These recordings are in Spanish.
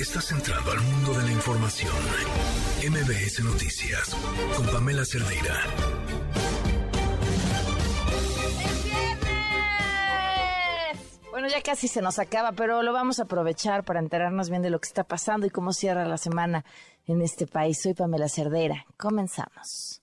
Estás entrando al mundo de la información. MBS Noticias con Pamela Cerdeira. Bueno, ya casi se nos acaba, pero lo vamos a aprovechar para enterarnos bien de lo que está pasando y cómo cierra la semana en este país. Soy Pamela Cerdera. Comenzamos.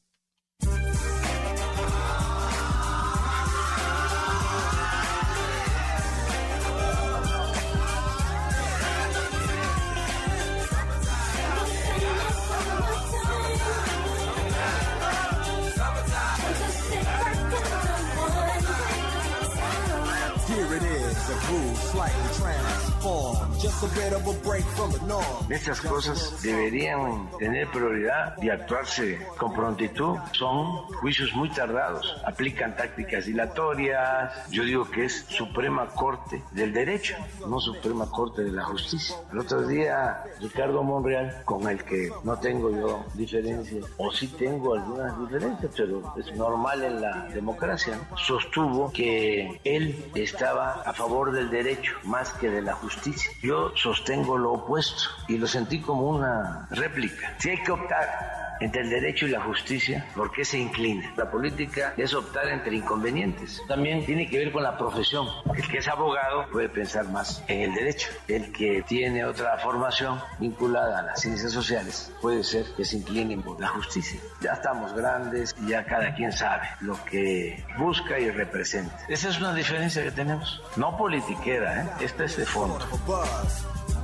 slightly trash. Estas cosas deberían tener prioridad y actuarse con prontitud. Son juicios muy tardados, aplican tácticas dilatorias. Yo digo que es Suprema Corte del Derecho, no Suprema Corte de la Justicia. El otro día, Ricardo Monreal, con el que no tengo yo diferencias, o sí tengo algunas diferencias, pero es normal en la democracia, sostuvo que él estaba a favor del derecho más que de la justicia. Yo sostengo lo opuesto y lo sentí como una réplica. Si hay que optar entre el derecho y la justicia, ¿por qué se inclina? La política es optar entre inconvenientes. También tiene que ver con la profesión. El que es abogado puede pensar más en el derecho. El que tiene otra formación vinculada a las ciencias sociales puede ser que se incline por la justicia. Ya estamos grandes y ya cada quien sabe lo que busca y representa. Esa es una diferencia que tenemos. No politiquera, ¿eh? esta es de fondo.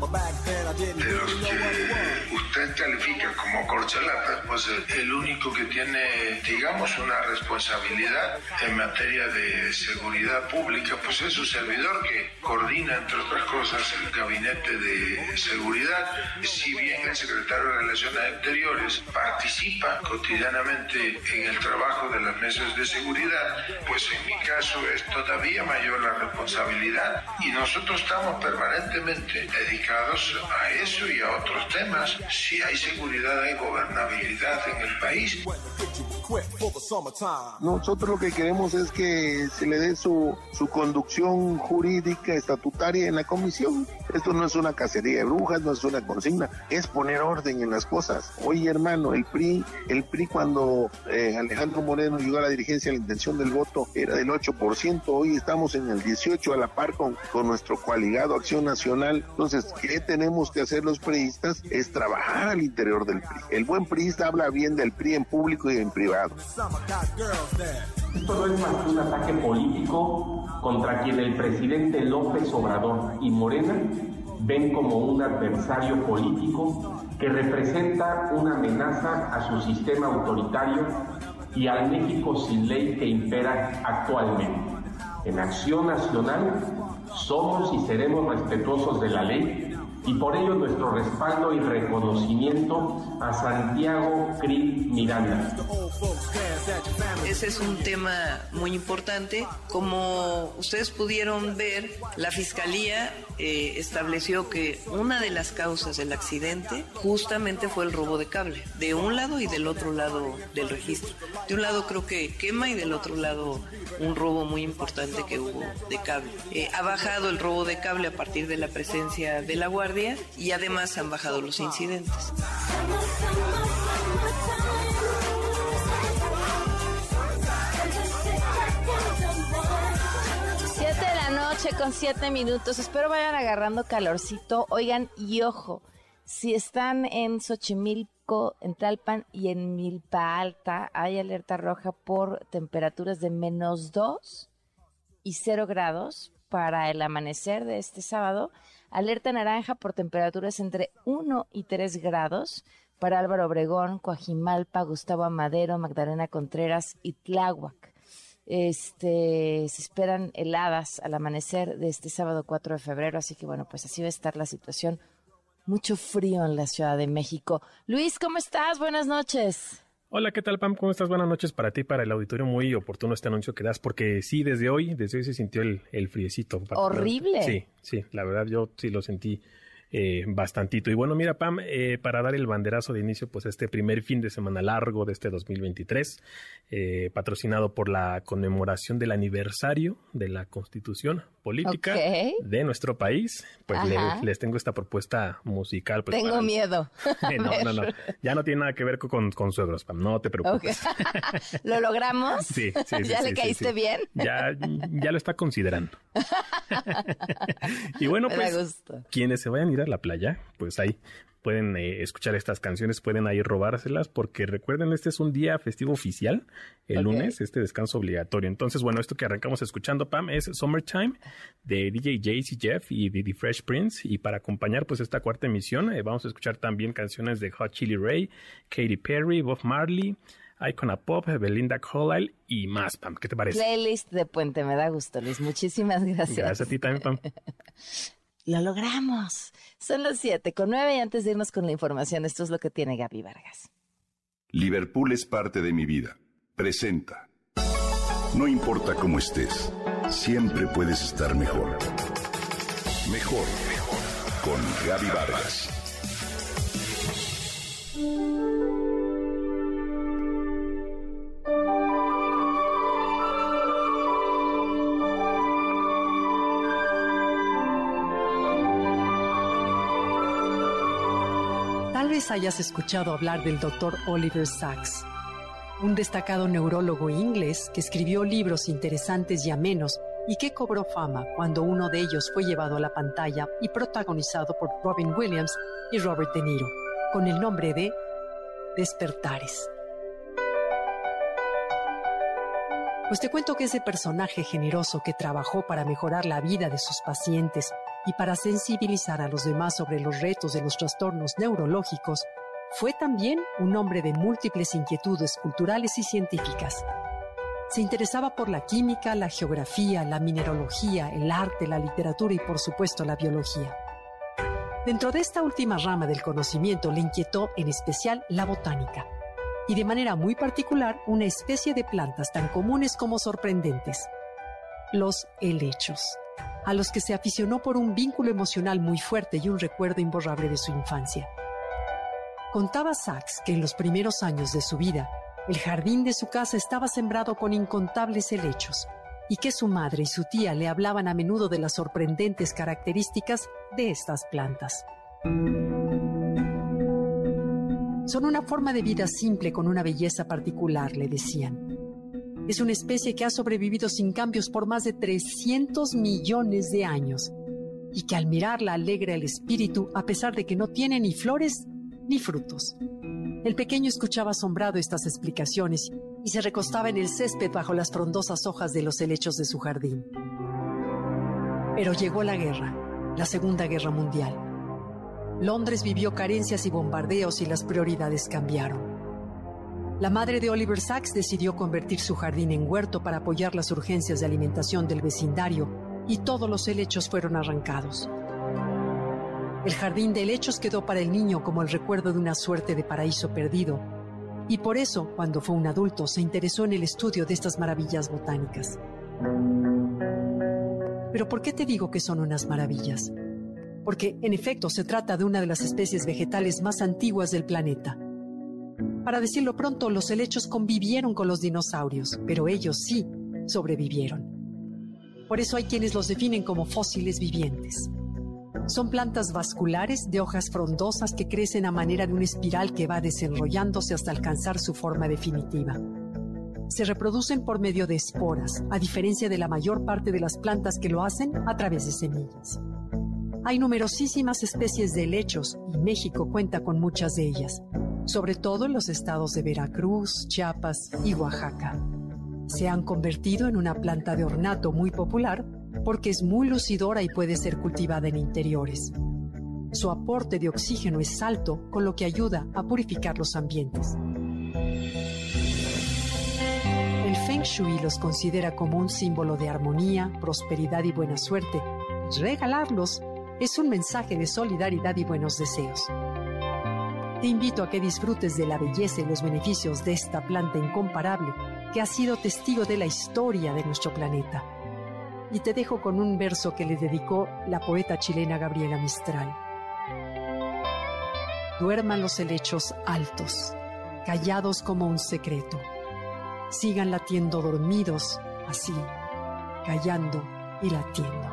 De los que usted califica como corcholatas, pues el único que tiene, digamos, una responsabilidad en materia de seguridad pública, pues es su servidor que coordina, entre otras cosas, el gabinete de seguridad. Si bien el secretario de Relaciones Exteriores participa cotidianamente en el trabajo de las mesas de seguridad, pues en mi caso es todavía mayor la responsabilidad y nosotros estamos permanentemente dedicados a eso y a otros temas. Si hay seguridad, hay gobernabilidad en el país. Nosotros lo que queremos es que se le dé su, su conducción jurídica estatutaria en la comisión. Esto no es una cacería de brujas, no es una consigna, es poner orden en las cosas. Oye, hermano, el PRI, el PRI cuando eh, Alejandro Moreno llegó a la dirigencia, la intención del voto era del 8%, hoy estamos en el 18 a la par con, con nuestro coaligado Acción Nacional. Entonces, ¿qué tenemos que hacer los priistas? Es trabajar al interior del PRI. El buen priista habla bien del PRI en público y en privado. Esto no es más que un ataque político contra quien el presidente López Obrador y Morena ven como un adversario político que representa una amenaza a su sistema autoritario y al México sin ley que impera actualmente. En Acción Nacional somos y seremos respetuosos de la ley y por ello nuestro respaldo y reconocimiento a Santiago Krill Miranda. Ese es un tema muy importante. Como ustedes pudieron ver, la Fiscalía eh, estableció que una de las causas del accidente justamente fue el robo de cable, de un lado y del otro lado del registro. De un lado creo que quema y del otro lado un robo muy importante que hubo de cable. Eh, ha bajado el robo de cable a partir de la presencia de la Guardia y además han bajado los incidentes. Noche con siete minutos. Espero vayan agarrando calorcito. Oigan, y ojo, si están en Xochimilco, en Talpan y en Milpa Alta, hay alerta roja por temperaturas de menos 2 y 0 grados para el amanecer de este sábado Alerta naranja por temperaturas entre 1 y 3 grados para Álvaro Obregón, Coajimalpa, Gustavo Amadero, Magdalena Contreras y Tláhuac. Este, se esperan heladas al amanecer de este sábado 4 de febrero, así que bueno, pues así va a estar la situación. Mucho frío en la Ciudad de México. Luis, ¿cómo estás? Buenas noches. Hola, ¿qué tal, Pam? ¿Cómo estás? Buenas noches para ti, para el auditorio. Muy oportuno este anuncio que das, porque sí, desde hoy, desde hoy se sintió el, el friecito. Horrible. Sí, sí, la verdad yo sí lo sentí eh, bastantito. Y bueno, mira, Pam, eh, para dar el banderazo de inicio, pues este primer fin de semana largo de este 2023, eh, patrocinado por la conmemoración del aniversario de la Constitución Política de nuestro país, pues les tengo esta propuesta musical. Pues, tengo miedo. no, no, no. Ya no tiene nada que ver con, con suegros, Pam. No te preocupes. ¿Lo logramos? Sí, sí, ¿Ya le caíste bien? Ya, ya lo está considerando. y bueno, pues, quienes se vayan a ir a la playa, pues ahí pueden eh, escuchar estas canciones, pueden ahí robárselas, porque recuerden, este es un día festivo oficial, el lunes, este descanso obligatorio. Entonces, bueno, esto que arrancamos escuchando, Pam, es Summertime de DJ Jay-Z Jeff y The Fresh Prince. Y para acompañar, pues, esta cuarta emisión, eh, vamos a escuchar también canciones de Hot Chili Ray, Katy Perry, Bob Marley, Icona Pop, Belinda Carlisle y más, Pam. ¿Qué te parece? Playlist de Puente, me da gusto, Luis. Muchísimas gracias. Gracias a ti también, Pam. Lo logramos. Son las siete con nueve y antes de irnos con la información, esto es lo que tiene Gaby Vargas. Liverpool es parte de mi vida. Presenta. No importa cómo estés, siempre puedes estar mejor. Mejor, mejor. Con Gaby Vargas. Hayas escuchado hablar del doctor Oliver Sacks, un destacado neurólogo inglés que escribió libros interesantes y amenos y que cobró fama cuando uno de ellos fue llevado a la pantalla y protagonizado por Robin Williams y Robert De Niro, con el nombre de Despertares. Pues te cuento que ese personaje generoso que trabajó para mejorar la vida de sus pacientes y para sensibilizar a los demás sobre los retos de los trastornos neurológicos, fue también un hombre de múltiples inquietudes culturales y científicas. Se interesaba por la química, la geografía, la mineralogía, el arte, la literatura y por supuesto la biología. Dentro de esta última rama del conocimiento le inquietó en especial la botánica y de manera muy particular una especie de plantas tan comunes como sorprendentes, los helechos a los que se aficionó por un vínculo emocional muy fuerte y un recuerdo imborrable de su infancia. Contaba Sachs que en los primeros años de su vida, el jardín de su casa estaba sembrado con incontables helechos y que su madre y su tía le hablaban a menudo de las sorprendentes características de estas plantas. Son una forma de vida simple con una belleza particular, le decían. Es una especie que ha sobrevivido sin cambios por más de 300 millones de años y que al mirarla alegra el espíritu a pesar de que no tiene ni flores ni frutos. El pequeño escuchaba asombrado estas explicaciones y se recostaba en el césped bajo las frondosas hojas de los helechos de su jardín. Pero llegó la guerra, la Segunda Guerra Mundial. Londres vivió carencias y bombardeos y las prioridades cambiaron. La madre de Oliver Sacks decidió convertir su jardín en huerto para apoyar las urgencias de alimentación del vecindario y todos los helechos fueron arrancados. El jardín de helechos quedó para el niño como el recuerdo de una suerte de paraíso perdido, y por eso, cuando fue un adulto, se interesó en el estudio de estas maravillas botánicas. Pero ¿por qué te digo que son unas maravillas? Porque, en efecto, se trata de una de las especies vegetales más antiguas del planeta para decirlo pronto, los helechos convivieron con los dinosaurios, pero ellos sí sobrevivieron. Por eso hay quienes los definen como fósiles vivientes. Son plantas vasculares de hojas frondosas que crecen a manera de una espiral que va desenrollándose hasta alcanzar su forma definitiva. Se reproducen por medio de esporas, a diferencia de la mayor parte de las plantas que lo hacen a través de semillas. Hay numerosísimas especies de helechos y México cuenta con muchas de ellas sobre todo en los estados de Veracruz, Chiapas y Oaxaca. Se han convertido en una planta de ornato muy popular porque es muy lucidora y puede ser cultivada en interiores. Su aporte de oxígeno es alto, con lo que ayuda a purificar los ambientes. El Feng Shui los considera como un símbolo de armonía, prosperidad y buena suerte. Regalarlos es un mensaje de solidaridad y buenos deseos. Te invito a que disfrutes de la belleza y los beneficios de esta planta incomparable que ha sido testigo de la historia de nuestro planeta. Y te dejo con un verso que le dedicó la poeta chilena Gabriela Mistral. Duerman los helechos altos, callados como un secreto. Sigan latiendo dormidos, así, callando y latiendo.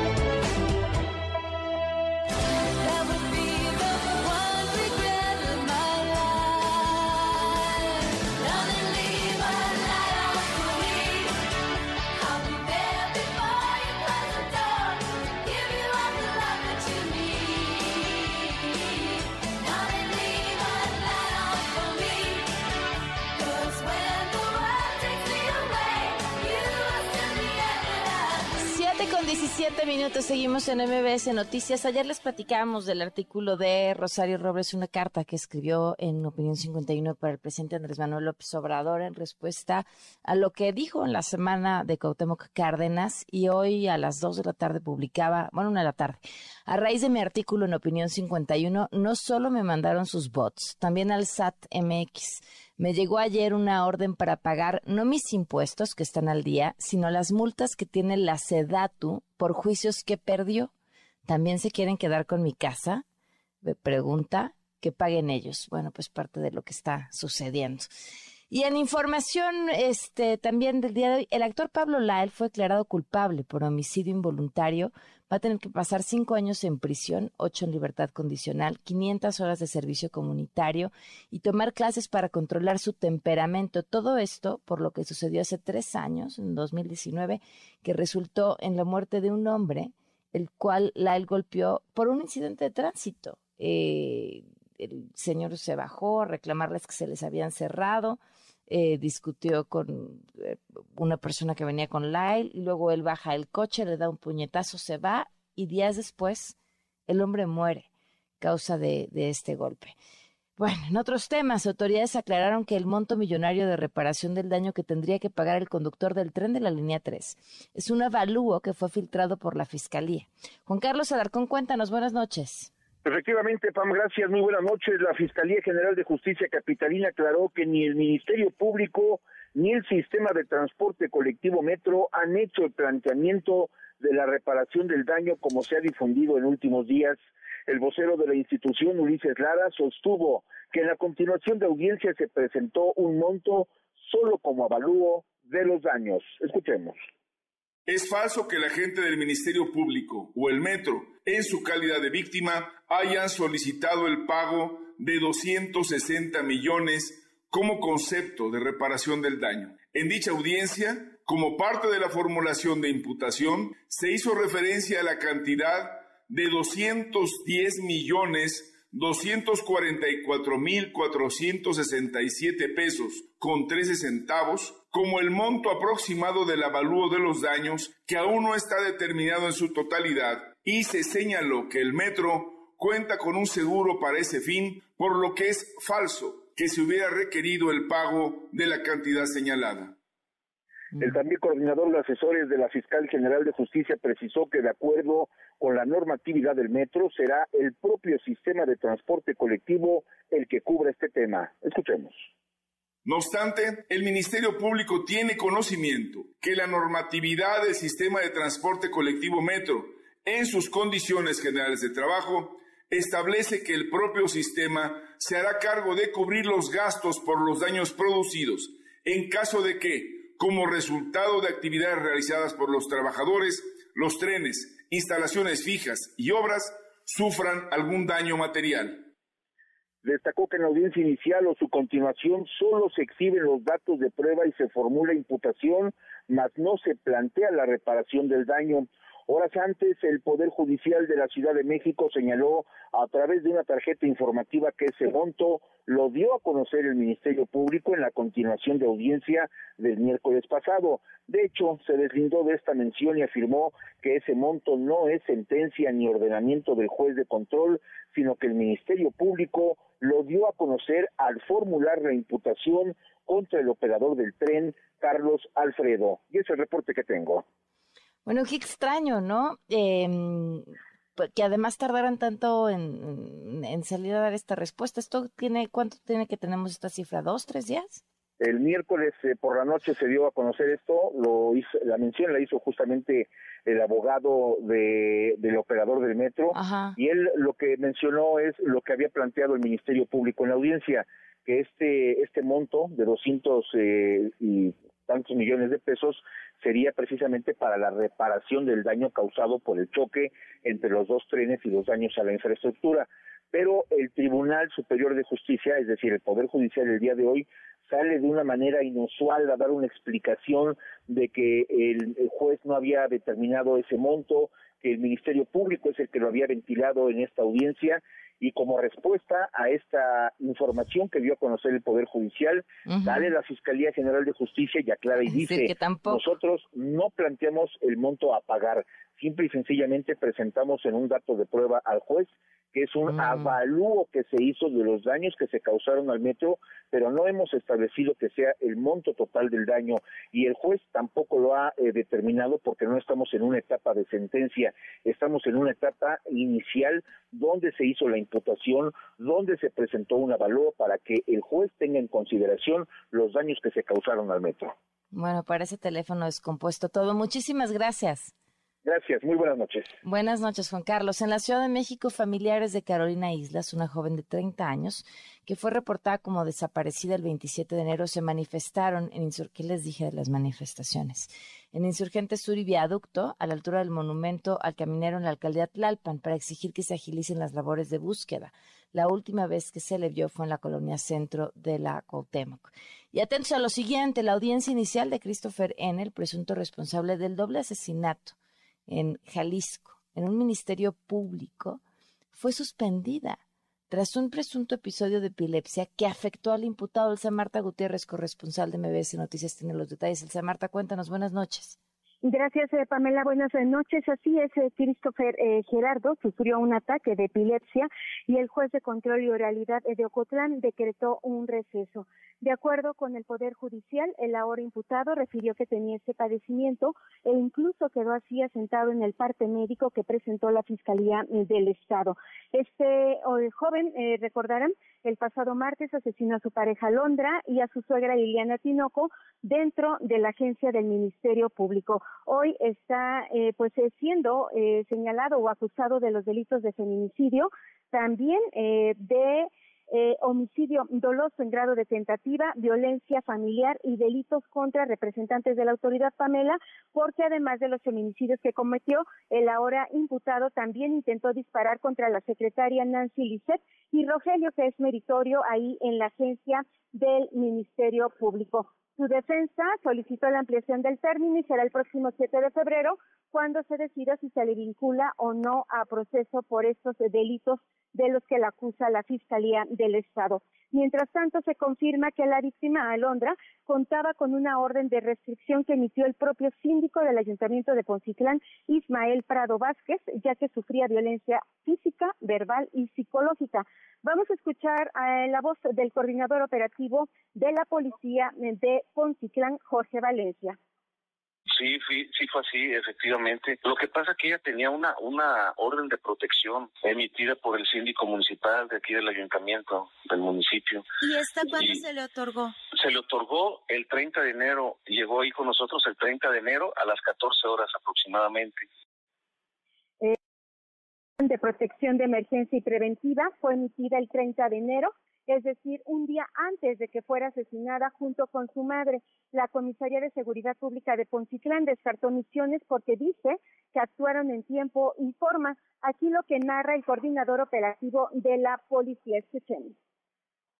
Minutos, seguimos en MBS Noticias. Ayer les platicábamos del artículo de Rosario Robles, una carta que escribió en Opinión 51 para el presidente Andrés Manuel López Obrador en respuesta a lo que dijo en la semana de Cuauhtémoc Cárdenas y hoy a las 2 de la tarde publicaba, bueno, una de la tarde. A raíz de mi artículo en Opinión 51, no solo me mandaron sus bots, también al SAT MX me llegó ayer una orden para pagar no mis impuestos que están al día, sino las multas que tiene la SEDATU por juicios que perdió. ¿También se quieren quedar con mi casa? Me pregunta que paguen ellos. Bueno, pues parte de lo que está sucediendo. Y en información este, también del día de hoy, el actor Pablo Lael fue declarado culpable por homicidio involuntario va a tener que pasar cinco años en prisión, ocho en libertad condicional, 500 horas de servicio comunitario y tomar clases para controlar su temperamento. Todo esto por lo que sucedió hace tres años, en 2019, que resultó en la muerte de un hombre, el cual la él golpeó por un incidente de tránsito. Eh, el señor se bajó a reclamarles que se les habían cerrado. Eh, discutió con eh, una persona que venía con Lyle y luego él baja el coche, le da un puñetazo, se va y días después el hombre muere causa de, de este golpe. Bueno, en otros temas, autoridades aclararon que el monto millonario de reparación del daño que tendría que pagar el conductor del tren de la línea 3 es un avalúo que fue filtrado por la Fiscalía. Juan Carlos Alarcón, cuéntanos, buenas noches. Efectivamente, Pam, gracias. Muy buenas noches. La Fiscalía General de Justicia Capitalina aclaró que ni el Ministerio Público ni el Sistema de Transporte Colectivo Metro han hecho el planteamiento de la reparación del daño como se ha difundido en últimos días. El vocero de la institución, Ulises Lara, sostuvo que en la continuación de audiencia se presentó un monto solo como avalúo de los daños. Escuchemos. Es falso que la gente del Ministerio Público o el Metro, en su calidad de víctima, hayan solicitado el pago de 260 millones como concepto de reparación del daño. En dicha audiencia, como parte de la formulación de imputación, se hizo referencia a la cantidad de 210 millones 244.467 pesos con 13 centavos como el monto aproximado del avalúo de los daños que aún no está determinado en su totalidad y se señaló que el metro cuenta con un seguro para ese fin, por lo que es falso que se hubiera requerido el pago de la cantidad señalada. El también coordinador de asesores de la Fiscal General de Justicia precisó que de acuerdo con la normatividad del metro será el propio sistema de transporte colectivo el que cubra este tema. Escuchemos. No obstante, el Ministerio Público tiene conocimiento que la normatividad del sistema de transporte colectivo metro en sus condiciones generales de trabajo establece que el propio sistema se hará cargo de cubrir los gastos por los daños producidos en caso de que como resultado de actividades realizadas por los trabajadores, los trenes, instalaciones fijas y obras sufran algún daño material. Destacó que en la audiencia inicial o su continuación solo se exhiben los datos de prueba y se formula imputación, mas no se plantea la reparación del daño. Horas antes, el Poder Judicial de la Ciudad de México señaló a través de una tarjeta informativa que ese monto lo dio a conocer el Ministerio Público en la continuación de audiencia del miércoles pasado. De hecho, se deslindó de esta mención y afirmó que ese monto no es sentencia ni ordenamiento del juez de control, sino que el Ministerio Público lo dio a conocer al formular la imputación contra el operador del tren, Carlos Alfredo. Y es el reporte que tengo. Bueno, qué extraño, ¿no? Eh, que además tardaran tanto en, en, salir a dar esta respuesta. ¿Esto tiene, cuánto tiene que tenemos esta cifra? ¿Dos, tres días? El miércoles eh, por la noche se dio a conocer esto, lo hizo, la mención la hizo justamente el abogado de, del operador del metro y él lo que mencionó es lo que había planteado el Ministerio Público en la audiencia, que este este monto de 200 eh, y tantos millones de pesos sería precisamente para la reparación del daño causado por el choque entre los dos trenes y los daños a la infraestructura. Pero el Tribunal Superior de Justicia, es decir, el Poder Judicial el día de hoy, sale de una manera inusual a dar una explicación de que el, el juez no había determinado ese monto, que el Ministerio Público es el que lo había ventilado en esta audiencia y como respuesta a esta información que dio a conocer el Poder Judicial, sale la Fiscalía General de Justicia y aclara y dice, que nosotros no planteamos el monto a pagar, simple y sencillamente presentamos en un dato de prueba al juez que es un mm. avalúo que se hizo de los daños que se causaron al metro, pero no hemos establecido que sea el monto total del daño y el juez tampoco lo ha eh, determinado porque no estamos en una etapa de sentencia, estamos en una etapa inicial donde se hizo la imputación, donde se presentó un avalúo para que el juez tenga en consideración los daños que se causaron al metro. Bueno, para ese teléfono descompuesto todo. Muchísimas gracias. Gracias, muy buenas noches. Buenas noches, Juan Carlos. En la Ciudad de México, familiares de Carolina Islas, una joven de 30 años, que fue reportada como desaparecida el 27 de enero, se manifestaron en ¿Qué les dije de las manifestaciones? En Insurgente Sur y Viaducto, a la altura del monumento al caminero en la alcaldía Tlalpan, para exigir que se agilicen las labores de búsqueda. La última vez que se le vio fue en la colonia centro de la Cuauhtémoc. Y atentos a lo siguiente, la audiencia inicial de Christopher N., el presunto responsable del doble asesinato en Jalisco, en un ministerio público, fue suspendida tras un presunto episodio de epilepsia que afectó al imputado Elsa Marta Gutiérrez, corresponsal de MBS Noticias, tiene los detalles. Elsa Marta, cuéntanos, buenas noches. Gracias, eh, Pamela. Buenas noches. Así es, eh, Christopher eh, Gerardo sufrió un ataque de epilepsia y el juez de control y oralidad de Ocotlán decretó un receso. De acuerdo con el Poder Judicial, el ahora imputado refirió que tenía ese padecimiento e incluso quedó así asentado en el parte médico que presentó la Fiscalía del Estado. Este joven, recordarán, el pasado martes asesinó a su pareja Londra y a su suegra Liliana Tinoco dentro de la agencia del Ministerio Público hoy está eh, pues eh, siendo eh, señalado o acusado de los delitos de feminicidio, también de homicidio doloso en grado de tentativa, violencia familiar y delitos contra representantes de la autoridad Pamela, porque además de los feminicidios que cometió, el ahora imputado también intentó disparar contra la secretaria Nancy Lisset y Rogelio, que es meritorio ahí en la agencia del Ministerio Público. Su defensa solicitó la ampliación del término y será el próximo 7 de febrero cuando se decida si se le vincula o no a proceso por estos delitos de los que la acusa la Fiscalía del Estado. Mientras tanto, se confirma que la víctima, Alondra, contaba con una orden de restricción que emitió el propio síndico del Ayuntamiento de Poncitlán, Ismael Prado Vázquez, ya que sufría violencia física, verbal y psicológica. Vamos a escuchar a la voz del coordinador operativo de la Policía de Poncitlán, Jorge Valencia. Sí, sí, fue así, efectivamente. Lo que pasa es que ella tenía una, una orden de protección emitida por el síndico municipal de aquí del ayuntamiento del municipio. ¿Y esta cuándo se le otorgó? Se le otorgó el 30 de enero, llegó ahí con nosotros el 30 de enero a las 14 horas aproximadamente. Eh, de protección de emergencia y preventiva fue emitida el 30 de enero es decir, un día antes de que fuera asesinada junto con su madre. La Comisaría de Seguridad Pública de Poncitlán descartó misiones porque dice que actuaron en tiempo y forma. Aquí lo que narra el coordinador operativo de la policía. Escuchemos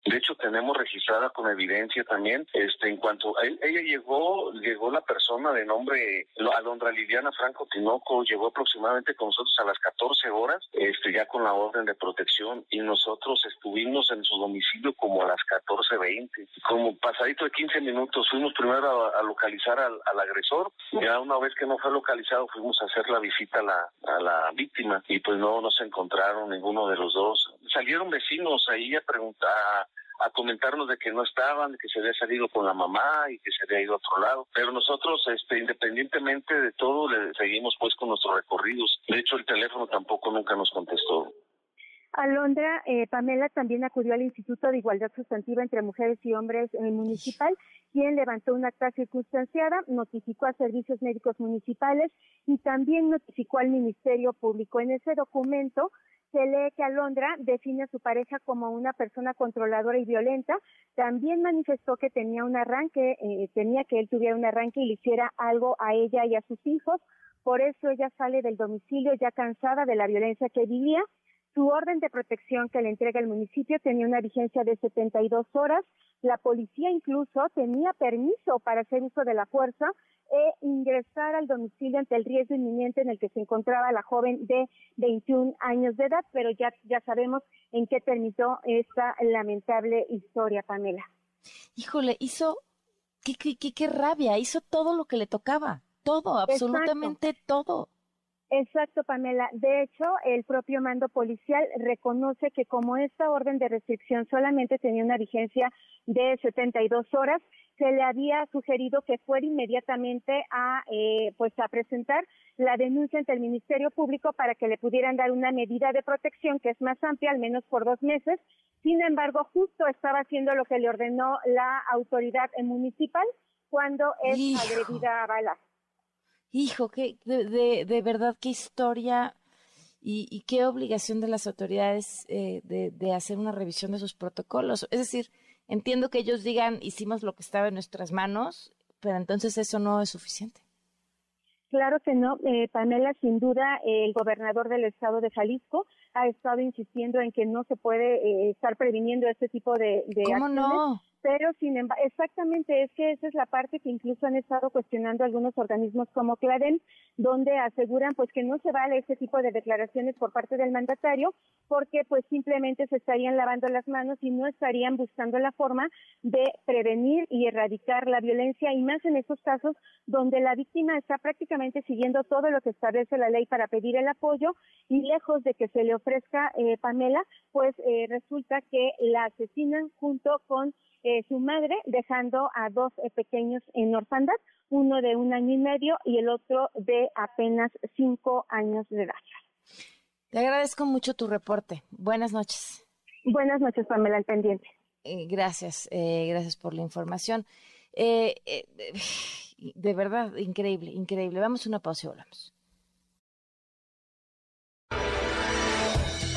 De hecho, tenemos registrada con evidencia también, este, en cuanto a él, ella llegó, llegó la persona de nombre Alondra Liliana Franco Tinoco, llegó aproximadamente con nosotros a las 14 horas, este, ya con la orden de protección, y nosotros estuvimos en su domicilio como a las 14.20. Como pasadito de 15 minutos, fuimos primero a, localizar al, agresor, ya una vez que no fue localizado, fuimos a hacer la visita a la, a la víctima, y pues no nos encontraron ninguno de los dos. Salieron vecinos ahí a preguntar a comentarnos de que no estaban, que se había salido con la mamá y que se había ido a otro lado. Pero nosotros, este, independientemente de todo, le seguimos pues con nuestros recorridos. De hecho, el teléfono tampoco nunca nos contestó. Alondra, eh, Pamela también acudió al Instituto de Igualdad Sustantiva entre Mujeres y Hombres el municipal, quien levantó una acta circunstanciada, notificó a servicios médicos municipales y también notificó al Ministerio Público. En ese documento se lee que Alondra define a su pareja como una persona controladora y violenta. También manifestó que tenía un arranque, eh, tenía que él tuviera un arranque y le hiciera algo a ella y a sus hijos. Por eso ella sale del domicilio ya cansada de la violencia que vivía su orden de protección que le entrega el municipio tenía una vigencia de 72 horas. La policía incluso tenía permiso para hacer uso de la fuerza e ingresar al domicilio ante el riesgo inminente en el que se encontraba la joven de 21 años de edad, pero ya, ya sabemos en qué terminó esta lamentable historia, Pamela. Híjole, hizo, qué, qué, qué, rabia, hizo todo lo que le tocaba, todo, absolutamente todo. Exacto, Pamela. De hecho, el propio mando policial reconoce que como esta orden de restricción solamente tenía una vigencia de 72 horas, se le había sugerido que fuera inmediatamente a, eh, pues, a presentar la denuncia ante el Ministerio Público para que le pudieran dar una medida de protección que es más amplia, al menos por dos meses. Sin embargo, justo estaba haciendo lo que le ordenó la autoridad municipal cuando es agredida a balas. Hijo, que de, de, verdad qué historia y, qué obligación de las autoridades eh, de, de, hacer una revisión de sus protocolos. Es decir, entiendo que ellos digan hicimos lo que estaba en nuestras manos, pero entonces eso no es suficiente. Claro que no, eh, Pamela, sin duda el gobernador del estado de Jalisco ha estado insistiendo en que no se puede eh, estar previniendo este tipo de, de ¿Cómo no? Pero sin embargo, exactamente es que esa es la parte que incluso han estado cuestionando algunos organismos como Claren, donde aseguran pues que no se vale ese tipo de declaraciones por parte del mandatario, porque pues simplemente se estarían lavando las manos y no estarían buscando la forma de prevenir y erradicar la violencia y más en esos casos donde la víctima está prácticamente siguiendo todo lo que establece la ley para pedir el apoyo y lejos de que se le ofrezca eh, Pamela, pues eh, resulta que la asesinan junto con eh, su madre, dejando a dos eh, pequeños en orfandad, uno de un año y medio y el otro de apenas cinco años de edad. Te agradezco mucho tu reporte. Buenas noches. Buenas noches, Pamela, al pendiente. Eh, gracias, gracias por la información. de verdad, increíble, increíble. Vamos a una pausa y volvemos.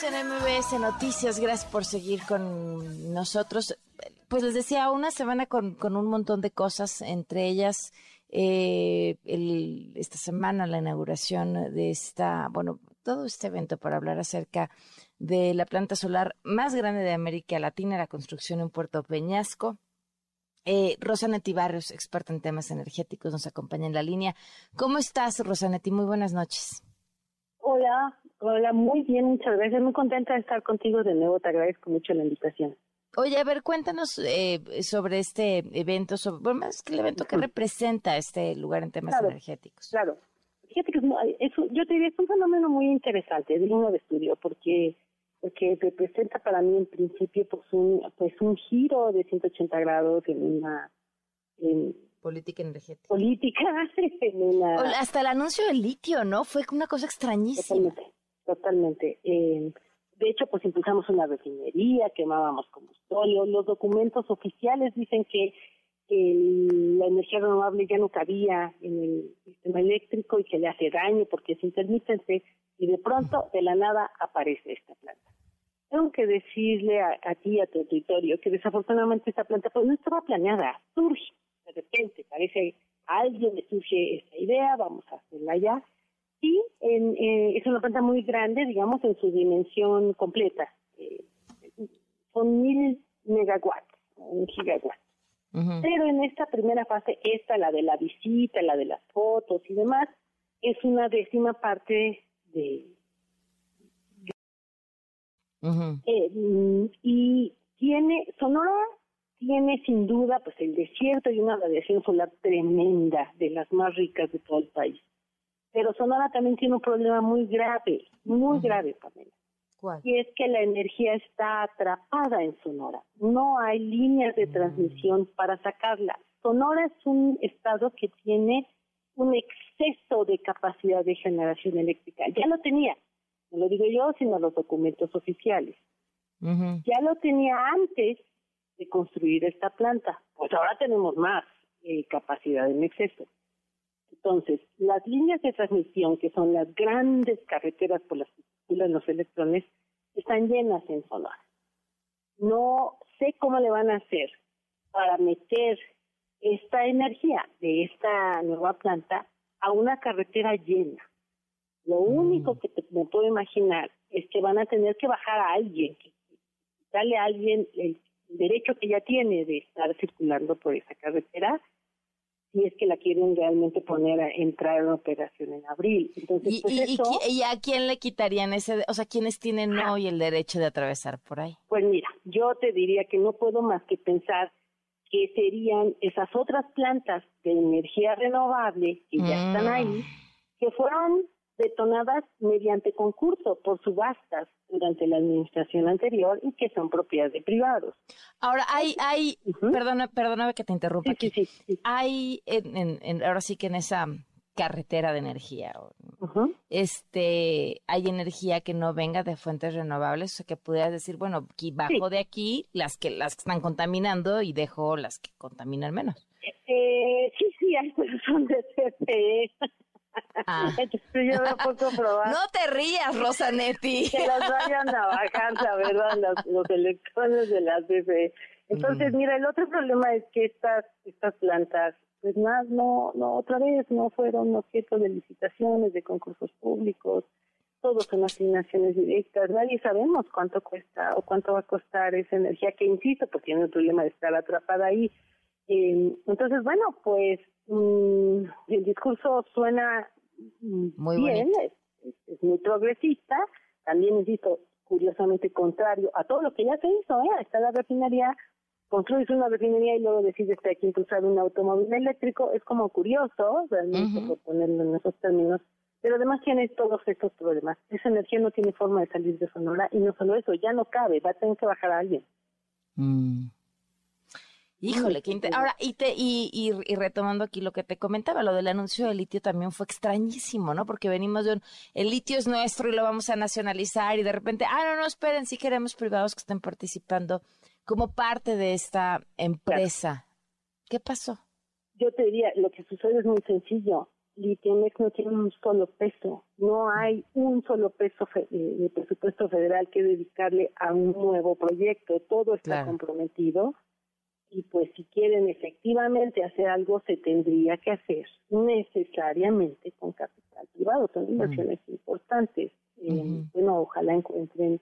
Seguimos en MBS Noticias. Gracias por seguir con nosotros. Pues les decía, una semana con, un montón de cosas, entre ellas eh, esta semana la inauguración de esta, bueno, todo este evento para hablar acerca de la planta solar más grande de América Latina, la construcción en Puerto Peñasco. Eh, Rosanetti Barrios, experta en temas energéticos, nos acompaña en la línea. ¿Cómo estás, Rosanetti? Muy buenas noches. Hola, Hola, muy bien, muchas gracias. Muy contenta de estar contigo de nuevo. Te agradezco mucho la invitación. Oye, a ver, cuéntanos eh, sobre este evento, sobre, bueno, más que el evento, ¿qué representa este lugar en temas energéticos? Claro, fíjate que es, yo te diría, es un fenómeno muy interesante, digno de estudio, porque porque representa para mí en principio pues un pues un giro de 180 grados en una política energética. Política en una... Hasta el anuncio del litio, ¿no? Fue una cosa extrañísima. Totalmente. Eh, de hecho, pues impulsamos una refinería, quemábamos combustible. Los documentos oficiales dicen que la energía renovable ya no cabía en el sistema eléctrico y que le hace daño porque es intermitente y de pronto de la nada aparece esta planta. Tengo que decirle a, ti, a tu auditorio, que desafortunadamente esta planta pues no estaba planeada, surge de repente, parece a alguien le surge esta idea, vamos a hacerla ya. Y en, eh, es una planta muy grande, digamos, en su dimensión completa. Eh, son mil megawatts, un gigawatt. Pero en esta primera fase, esta, la de la visita, la de las fotos y demás, es una décima parte de... Eh, y tiene, Sonora tiene sin duda pues el desierto y una radiación solar tremenda, de las más ricas de todo el país. Pero Sonora también tiene un problema muy grave, muy grave, Pamela. Y es que la energía está atrapada en Sonora. No hay líneas de mm. transmisión para sacarla. Sonora es un estado que tiene un exceso de capacidad de generación eléctrica. Ya lo tenía, no lo digo yo, sino los documentos oficiales. Ya lo tenía antes de construir esta planta. Pues ahora tenemos más eh, capacidad en exceso. Entonces, las líneas de transmisión, que son las grandes carreteras por las que circulan los electrones, están llenas en solar. No sé cómo le van a hacer para meter esta energía de esta nueva planta a una carretera llena. Lo mm. único que me puedo imaginar es que van a tener que bajar a alguien, que darle a alguien el derecho que ya tiene de estar circulando por esa carretera si es que la quieren realmente poner a entrar en operación en abril. Entonces, ¿Y, pues y, a quién le quitarían ese, o sea, quiénes tienen hoy el derecho de atravesar por ahí? Pues mira, yo te diría que no puedo más que pensar que serían esas otras plantas de energía renovable que ya están ahí, mm. que fueron detonadas mediante concurso por subastas durante la administración anterior y que son propiedad de privados. Ahora hay, hay, perdona, perdóname que te interrumpa. Sí, sí, sí, hay, en, en, ahora sí que en esa carretera de energía, este, hay energía que no venga de fuentes renovables, o sea que pudieras decir, bueno, aquí bajo de aquí las que las que están contaminando y dejo las que contaminan menos. Eh, sí, sí, hay son de CFE. Ah. No te rías, Rosanetti. que las vayan a bajar, la verdad, los, electrones de la CFE. Entonces, mira, el otro problema es que estas estas plantas, pues más no, no, otra vez no fueron objeto de licitaciones, de concursos públicos, todos son asignaciones directas, nadie sabemos cuánto cuesta o cuánto va a costar esa energía, que insisto, pues tiene el problema de estar atrapada ahí. Eh, entonces, bueno, pues mm, el discurso suena muy bien, es, muy progresista, también insisto, curiosamente contrario a todo lo que ya se hizo, ¿eh? está la refinería, construyes una refinería y luego decides que hay que impulsar un automóvil eléctrico, es como curioso, realmente, por ponerlo en esos términos, pero además tiene todos estos problemas. Esa energía no tiene forma de salir de Sonora y no solo eso, ya no cabe, va a tener que bajar a alguien. Mm. Híjole, qué Ahora, y, te, y, y, retomando aquí lo que te comentaba, lo del anuncio del litio también fue extrañísimo, ¿no? Porque venimos de un, el litio es nuestro y lo vamos a nacionalizar y de repente, ah, no, no, esperen, sí queremos privados que estén participando como parte de esta empresa. ¿Qué pasó? Yo te diría, lo que sucede es muy sencillo. Litiomex no tiene un solo peso, no hay un solo peso eh, de presupuesto federal que dedicarle a un nuevo proyecto, todo está comprometido y pues si quieren efectivamente hacer algo se tendría que hacer necesariamente con capital privado, son inversiones importantes. Eh, bueno, ojalá encuentren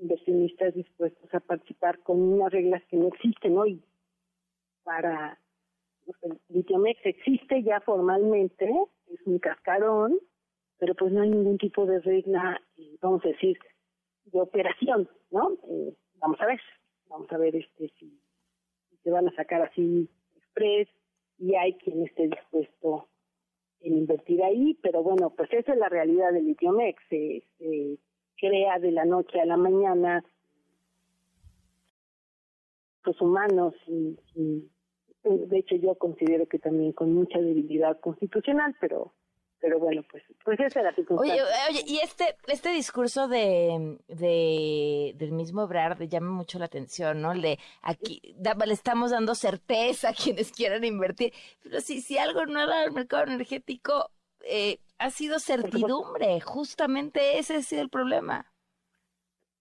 inversionistas dispuestos a participar con unas reglas que no existen hoy para Litiomex existe ya formalmente, es un cascarón, pero pues no hay ningún tipo de regla, eh, vamos a decir, de operación, ¿no? Eh, vamos a ver, vamos a ver este si se van a sacar así express y hay quien esté dispuesto en invertir ahí, pero bueno, pues esa es la realidad del Litiomex, se, se crea de la noche a la mañana los humanos y, de hecho yo considero que también con mucha debilidad constitucional, pero pero bueno, pues, pues esa era la Oye, oye, y este, este discurso de, de del mismo Ebrard llama mucho la atención, ¿no? El de aquí le estamos dando certeza a quienes quieran invertir. Pero si, si algo no da al mercado energético, eh, ha sido certidumbre. Justamente ese ha sido el problema.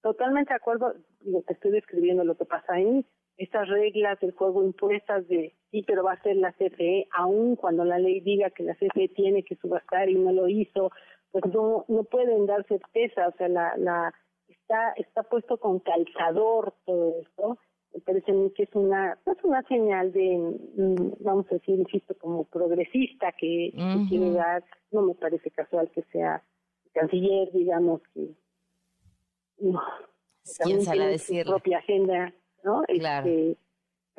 Totalmente de acuerdo, lo que estoy describiendo, lo que pasa ahí estas reglas del juego impuestas de sí, pero va a ser la CFE, aun cuando la ley diga que la CFE tiene que subastar y no lo hizo, pues no, no pueden dar certeza, o sea, la, la está, está puesto con calzador todo esto, me parece a mí que es una, es una señal de, mm, vamos a decir, insisto, como progresista que, quiere dar, no me parece casual que sea canciller, digamos, que no, ¿Quién tiene su propia agenda ¿no? Claro. Este,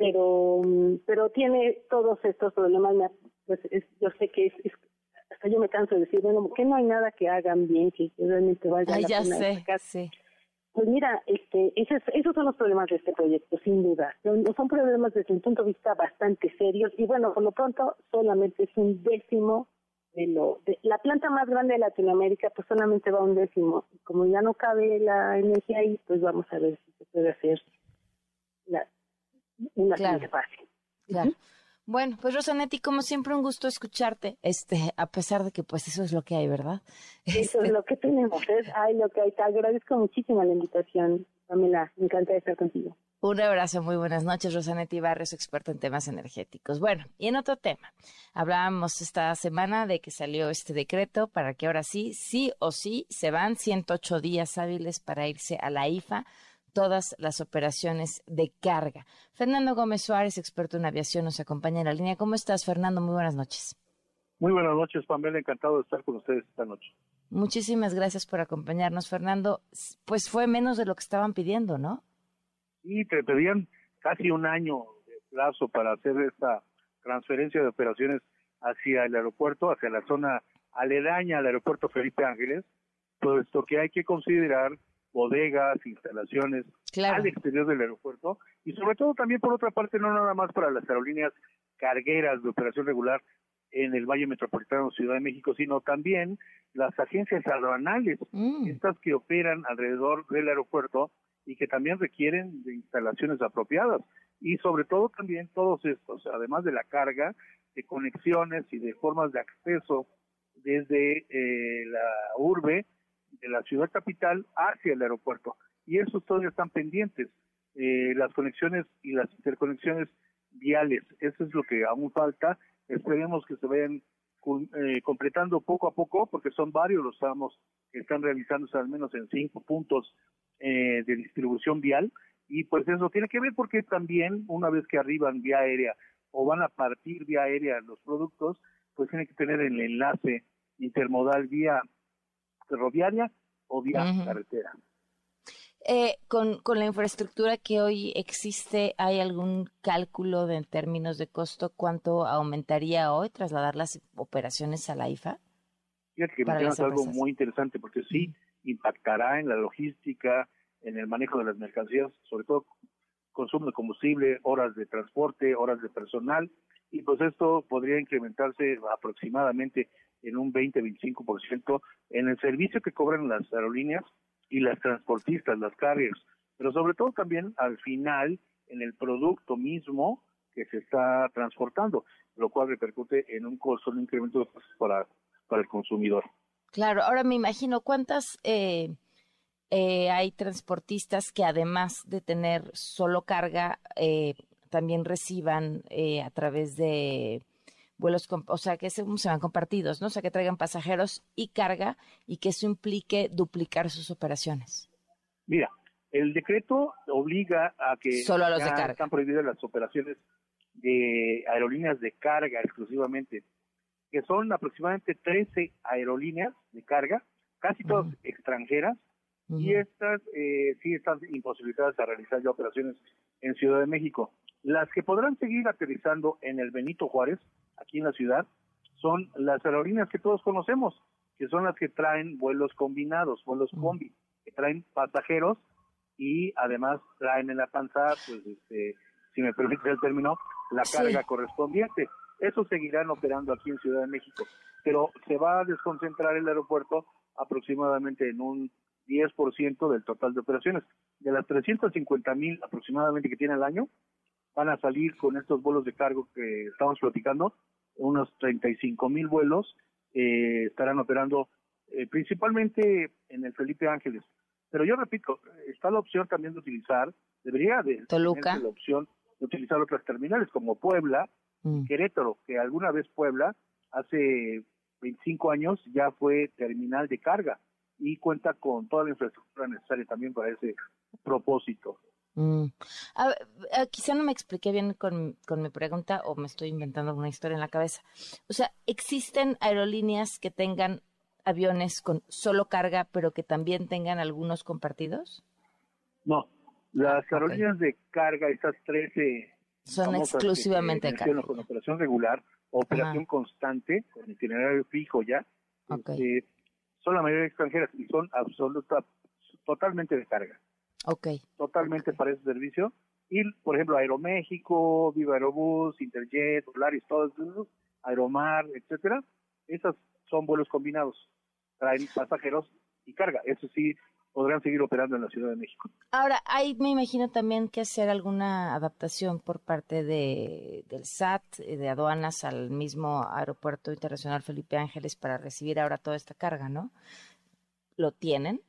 pero, pero tiene todos estos problemas. Pues yo sé que es, hasta yo me canso de decir, bueno, que no hay nada que hagan bien, que realmente valga Ay, la ya pena sé, Pues mira, este, esos, esos son los problemas de este proyecto, sin duda. Son, son problemas desde un punto de vista bastante serios y bueno, por lo pronto solamente es un décimo de lo de, la planta más grande de Latinoamérica pues solamente va un décimo como ya no cabe la energía ahí pues vamos a ver si se puede hacer una claro. Bueno, pues Rosanetti, como siempre, un gusto escucharte, este, a pesar de que pues eso es lo que hay, ¿verdad? Eso es Este, lo que tenemos, es hay lo que hay. Te agradezco muchísimo la invitación, Pamela. Me encanta estar contigo. Un abrazo, muy buenas noches, Rosanetti Barrios, experta en temas energéticos. Bueno, y en otro tema, hablábamos esta semana de que salió este decreto para que ahora sí, sí o sí, se van 108 días hábiles para irse a la IFA todas las operaciones de carga. Fernando Gómez Suárez, experto en aviación, nos acompaña en la línea. ¿Cómo estás, Fernando? Muy buenas noches. Muy buenas noches, Pamela. Encantado de estar con ustedes esta noche. Muchísimas gracias por acompañarnos, Fernando. Pues fue menos de lo que estaban pidiendo, ¿no? Y te pedían casi un año de plazo para hacer esta transferencia de operaciones hacia el aeropuerto, hacia la zona aledaña al aeropuerto Felipe Ángeles, puesto que hay que considerar bodegas, instalaciones al exterior del aeropuerto y sobre todo también por otra parte no nada más para las aerolíneas cargueras de operación regular en el Valle Metropolitano Ciudad de México, sino también las agencias aduanales, estas que operan alrededor del aeropuerto y que también requieren de instalaciones apropiadas. Y sobre todo también todos estos, además de la carga, de conexiones y de formas de acceso desde eh, la urbe de la ciudad capital hacia el aeropuerto. Y esos todavía están pendientes. Eh, las conexiones y las interconexiones viales, eso es lo que aún falta. Esperemos que se vayan eh, completando poco a poco, porque son varios los tramos que están realizándose al menos en cinco puntos eh, de distribución vial. Y pues eso tiene que ver porque también una vez que arriban vía aérea o van a partir vía aérea los productos, pues tiene que tener el enlace intermodal vía ferroviaria o vía carretera. Eh, con, con la infraestructura que hoy existe, ¿hay algún cálculo de, en términos de costo cuánto aumentaría hoy trasladar las operaciones a la IFA? Fíjate que mencionas algo muy interesante porque sí impactará en la logística, en el manejo de las mercancías, sobre todo consumo de combustible, horas de transporte, horas de personal, y pues esto podría incrementarse aproximadamente en un 20-25% en el servicio que cobran las aerolíneas y las transportistas, las carriers, pero sobre todo también al final en el producto mismo que se está transportando, lo cual repercute en un costo, un incremento de costos para, para el consumidor. Claro, ahora me imagino cuántas eh, eh, hay transportistas que además de tener solo carga, eh, también reciban a través de vuelos, o sea, que se, se van compartidos, ¿no? O sea, que traigan pasajeros y carga y que eso implique duplicar sus operaciones. Mira, el decreto obliga a que Solo a los de carga. están prohibidas las operaciones de aerolíneas de carga exclusivamente, que son aproximadamente 13 aerolíneas de carga, casi todas extranjeras, y estas eh, sí están imposibilitadas a realizar ya operaciones en Ciudad de México. Las que podrán seguir aterrizando en el Benito Juárez, aquí en la ciudad, son las aerolíneas que todos conocemos, que son las que traen vuelos combinados, vuelos combi, que traen pasajeros y además traen en la panza, pues, este, si me permite el término, la Sí. carga correspondiente. Eso seguirán operando aquí en Ciudad de México. pero se va a desconcentrar el aeropuerto aproximadamente en un 10% del total de operaciones. De las 350 mil aproximadamente que tiene el año, van a salir con estos vuelos de cargo que estamos platicando, unos 35 mil vuelos eh, estarán operando eh, principalmente en el Felipe Ángeles. Pero yo repito, está la opción también de utilizar, debería de Toluca. la opción de utilizar otras terminales como Puebla, Mm. Querétaro, que alguna vez Puebla, hace 25 años, ya fue terminal de carga y cuenta con toda la infraestructura necesaria también para ese propósito. Mm. A eh, quizá no me expliqué bien con, con mi pregunta o me estoy inventando una historia en la cabeza. O sea, ¿existen aerolíneas que tengan aviones con solo carga, pero que también tengan algunos compartidos? No, las aerolíneas de carga, esas 13 Son famosas exclusivamente que de menciono, carga. con operación regular, operación constante, con itinerario fijo ya, este, son la mayoría extranjeras y son absoluta, totalmente de carga. Ok. Totalmente para ese servicio. Y, por ejemplo, Aeroméxico, Viva Aerobús, Interjet, Volaris, todos esos, Aeromar, etcétera, esas son vuelos combinados. Traen pasajeros y carga. Eso sí, podrán seguir operando en la Ciudad de México. Ahora, hay, me imagino también que hacer alguna adaptación por parte de, del SAT, eh, de aduanas al mismo Aeropuerto Internacional Felipe Ángeles para recibir ahora toda esta carga, ¿no? ¿Lo tienen?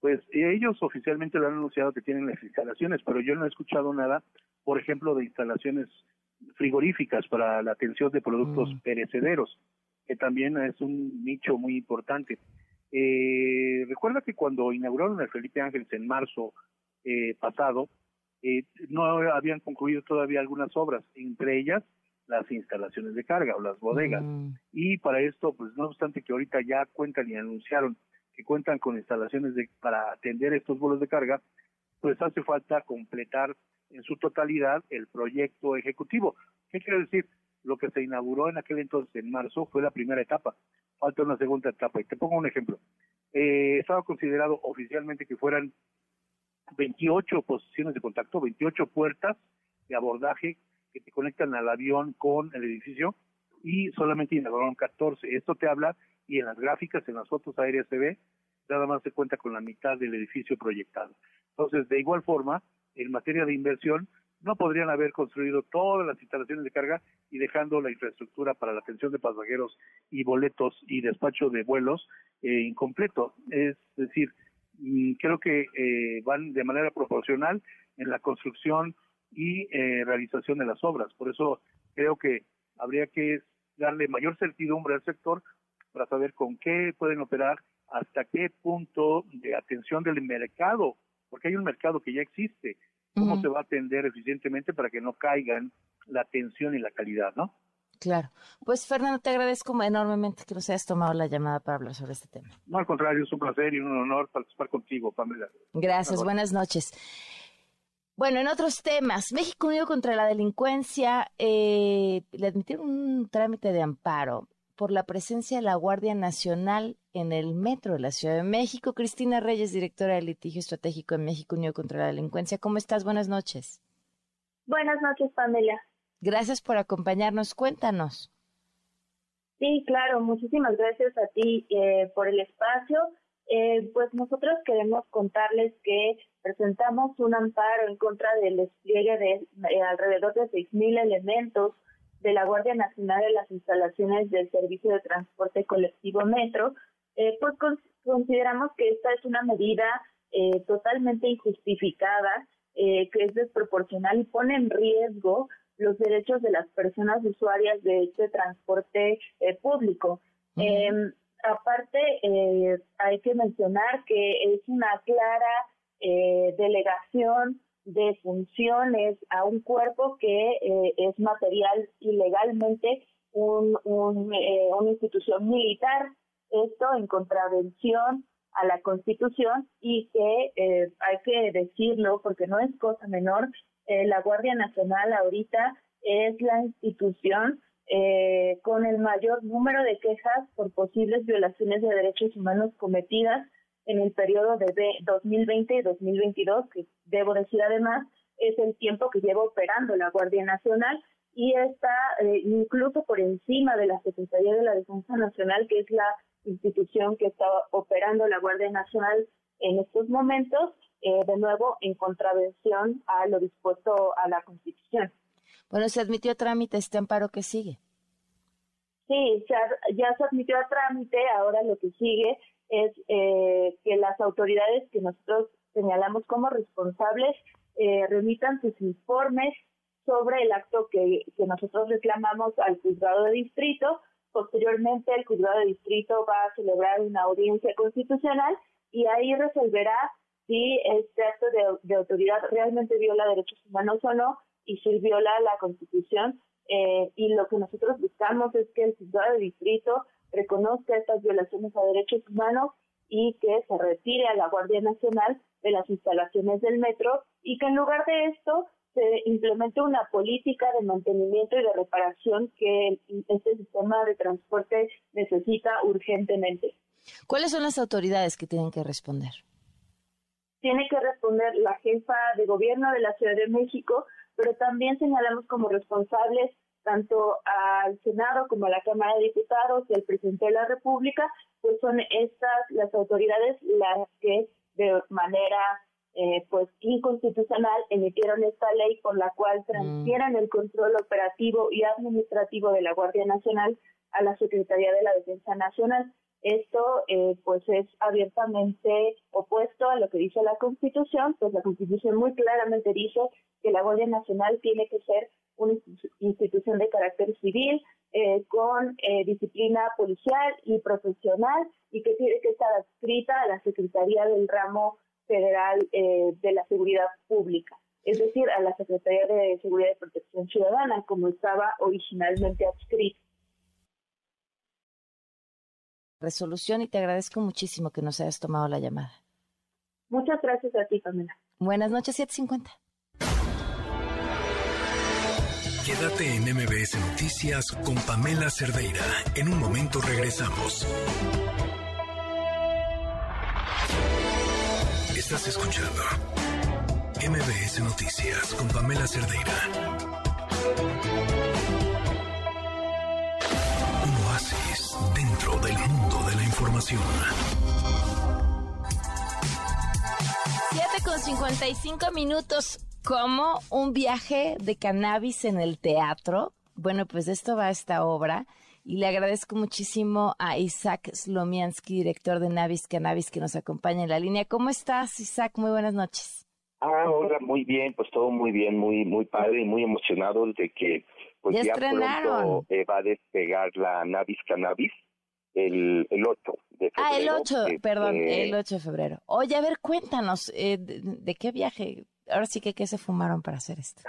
Pues ellos oficialmente lo han anunciado que tienen las instalaciones, pero yo no he escuchado nada, por ejemplo, de instalaciones frigoríficas para la atención de productos perecederos, que también es un nicho muy importante. Eh, recuerda que cuando inauguraron el Felipe Ángeles en marzo eh, pasado, eh, no habían concluido todavía algunas obras, entre ellas las instalaciones de carga o las bodegas. Y para esto, pues no obstante que ahorita ya cuentan y anunciaron que cuentan con instalaciones de, para atender estos vuelos de carga, pues hace falta completar en su totalidad el proyecto ejecutivo. ¿Qué quiere decir? Lo que se inauguró en aquel entonces, en marzo, fue la primera etapa. Falta una segunda etapa. Y te pongo un ejemplo. Eh, estaba considerado oficialmente que fueran 28 posiciones de contacto, 28 puertas de abordaje que te conectan al avión con el edificio y solamente inauguraron 14. Esto te habla y en las gráficas, en las fotos aéreas se ve, nada más se cuenta con la mitad del edificio proyectado. Entonces, de igual forma, en materia de inversión, no podrían haber construido todas las instalaciones de carga y dejando la infraestructura para la atención de pasajeros y boletos y despacho de vuelos eh, incompleto. Es decir, mm, creo que eh, van de manera proporcional en la construcción y eh, realización de las obras. Por eso creo que habría que darle mayor certidumbre al sector para saber con qué pueden operar, hasta qué punto de atención del mercado, porque hay un mercado que ya existe, cómo se va a atender eficientemente para que no caigan la atención y la calidad, ¿no? Claro. Pues Fernando, te agradezco enormemente que nos hayas tomado la llamada para hablar sobre este tema. No, al contrario, es un placer y un honor participar contigo, Pamela. Gracias, buenas noches. Bueno, en otros temas, México Unido contra la Delincuencia eh, le admitieron un trámite de amparo por la presencia de la Guardia Nacional en el metro de la Ciudad de México. Cristina Reyes, directora de litigio estratégico en México Unido contra la Delincuencia. ¿Cómo estás? Buenas noches. Buenas noches, Pamela. Gracias por acompañarnos. Cuéntanos. Sí, claro, muchísimas gracias a ti eh, por el espacio. Eh, pues nosotros queremos contarles que presentamos un amparo en contra del despliegue de eh, alrededor de 6.000 elementos de la Guardia Nacional en las instalaciones del Servicio de Transporte Colectivo Metro. Eh, pues con- consideramos que esta es una medida eh, totalmente injustificada, eh, que es desproporcional y pone en riesgo los derechos de las personas usuarias de este transporte eh, público. Eh, aparte, eh, hay que mencionar que es una clara eh, delegación de funciones a un cuerpo que eh, es material ilegalmente un, un, eh, una institución militar. Esto en contravención a la Constitución y que eh, hay que decirlo porque no es cosa menor, eh, la Guardia Nacional ahorita es la institución eh, con el mayor número de quejas por posibles violaciones de derechos humanos cometidas en el periodo de ve- 2020 y 2022, que debo decir además es el tiempo que lleva operando la Guardia Nacional y está eh, incluso por encima de la Secretaría de la Defensa Nacional, que es la institución que está operando la Guardia Nacional en estos momentos, eh, de nuevo en contravención a lo dispuesto a la Constitución. Bueno, se admitió a trámite este amparo que sigue. Sí, ya se admitió a trámite, ahora lo que sigue es eh, que las autoridades que nosotros señalamos como responsables eh, remitan sus informes sobre el acto que, que nosotros reclamamos al juzgado de distrito. Posteriormente, el juzgado de distrito va a celebrar una audiencia constitucional y ahí resolverá si este acto de, de autoridad realmente viola derechos humanos o no y si viola la Constitución. Eh, y lo que nosotros buscamos es que el juzgado de distrito reconozca estas violaciones a derechos humanos y que se retire a la Guardia Nacional de las instalaciones del metro y que en lugar de esto se implemente una política de mantenimiento y de reparación que este sistema de transporte necesita urgentemente. ¿Cuáles son las autoridades que tienen que responder? Tiene que responder la jefa de gobierno de la Ciudad de México, pero también señalamos como responsables tanto al Senado como a la Cámara de Diputados y al presidente de la República, pues son estas las autoridades las que de manera eh, pues inconstitucional emitieron esta ley por la cual mm. transfieran el control operativo y administrativo de la Guardia Nacional a la Secretaría de la Defensa Nacional. Esto pues, pues es abiertamente opuesto a lo que dice la Constitución, pues la Constitución muy claramente dice que la Guardia Nacional tiene que ser una institución de carácter civil eh, con eh, disciplina policial y profesional y que tiene que estar adscrita a la Secretaría del Ramo Federal eh, de la Seguridad Pública, es decir, a la Secretaría de Seguridad y Protección Ciudadana, como estaba originalmente adscrita resolución y te agradezco muchísimo que nos hayas tomado la llamada. Muchas gracias a ti, Pamela. Buenas noches, 750. Quédate en MBS Noticias con Pamela Cerdeira. En un momento regresamos. Estás escuchando MBS Noticias con Pamela Cerdeira. Dentro del mundo de la información. 7 con 55 minutos. ¿Cómo un viaje de cannabis en el teatro? Bueno, pues esto va a esta obra y le agradezco muchísimo a Isaac Slomiansky, director de Navis Cannabis, que nos acompaña en la línea. ¿Cómo estás, Isaac? Muy buenas noches. Ah, hola, muy bien, pues todo muy bien, muy muy padre y muy emocionado de que pues ya, pronto eh, va a despegar la Navis Cannabis el, el 8 de febrero. Ah, el 8, perdón, el 8 de febrero. Oye, a ver, cuéntanos, eh, de, qué viaje? Ahora sí que, ¿qué se fumaron para hacer esto?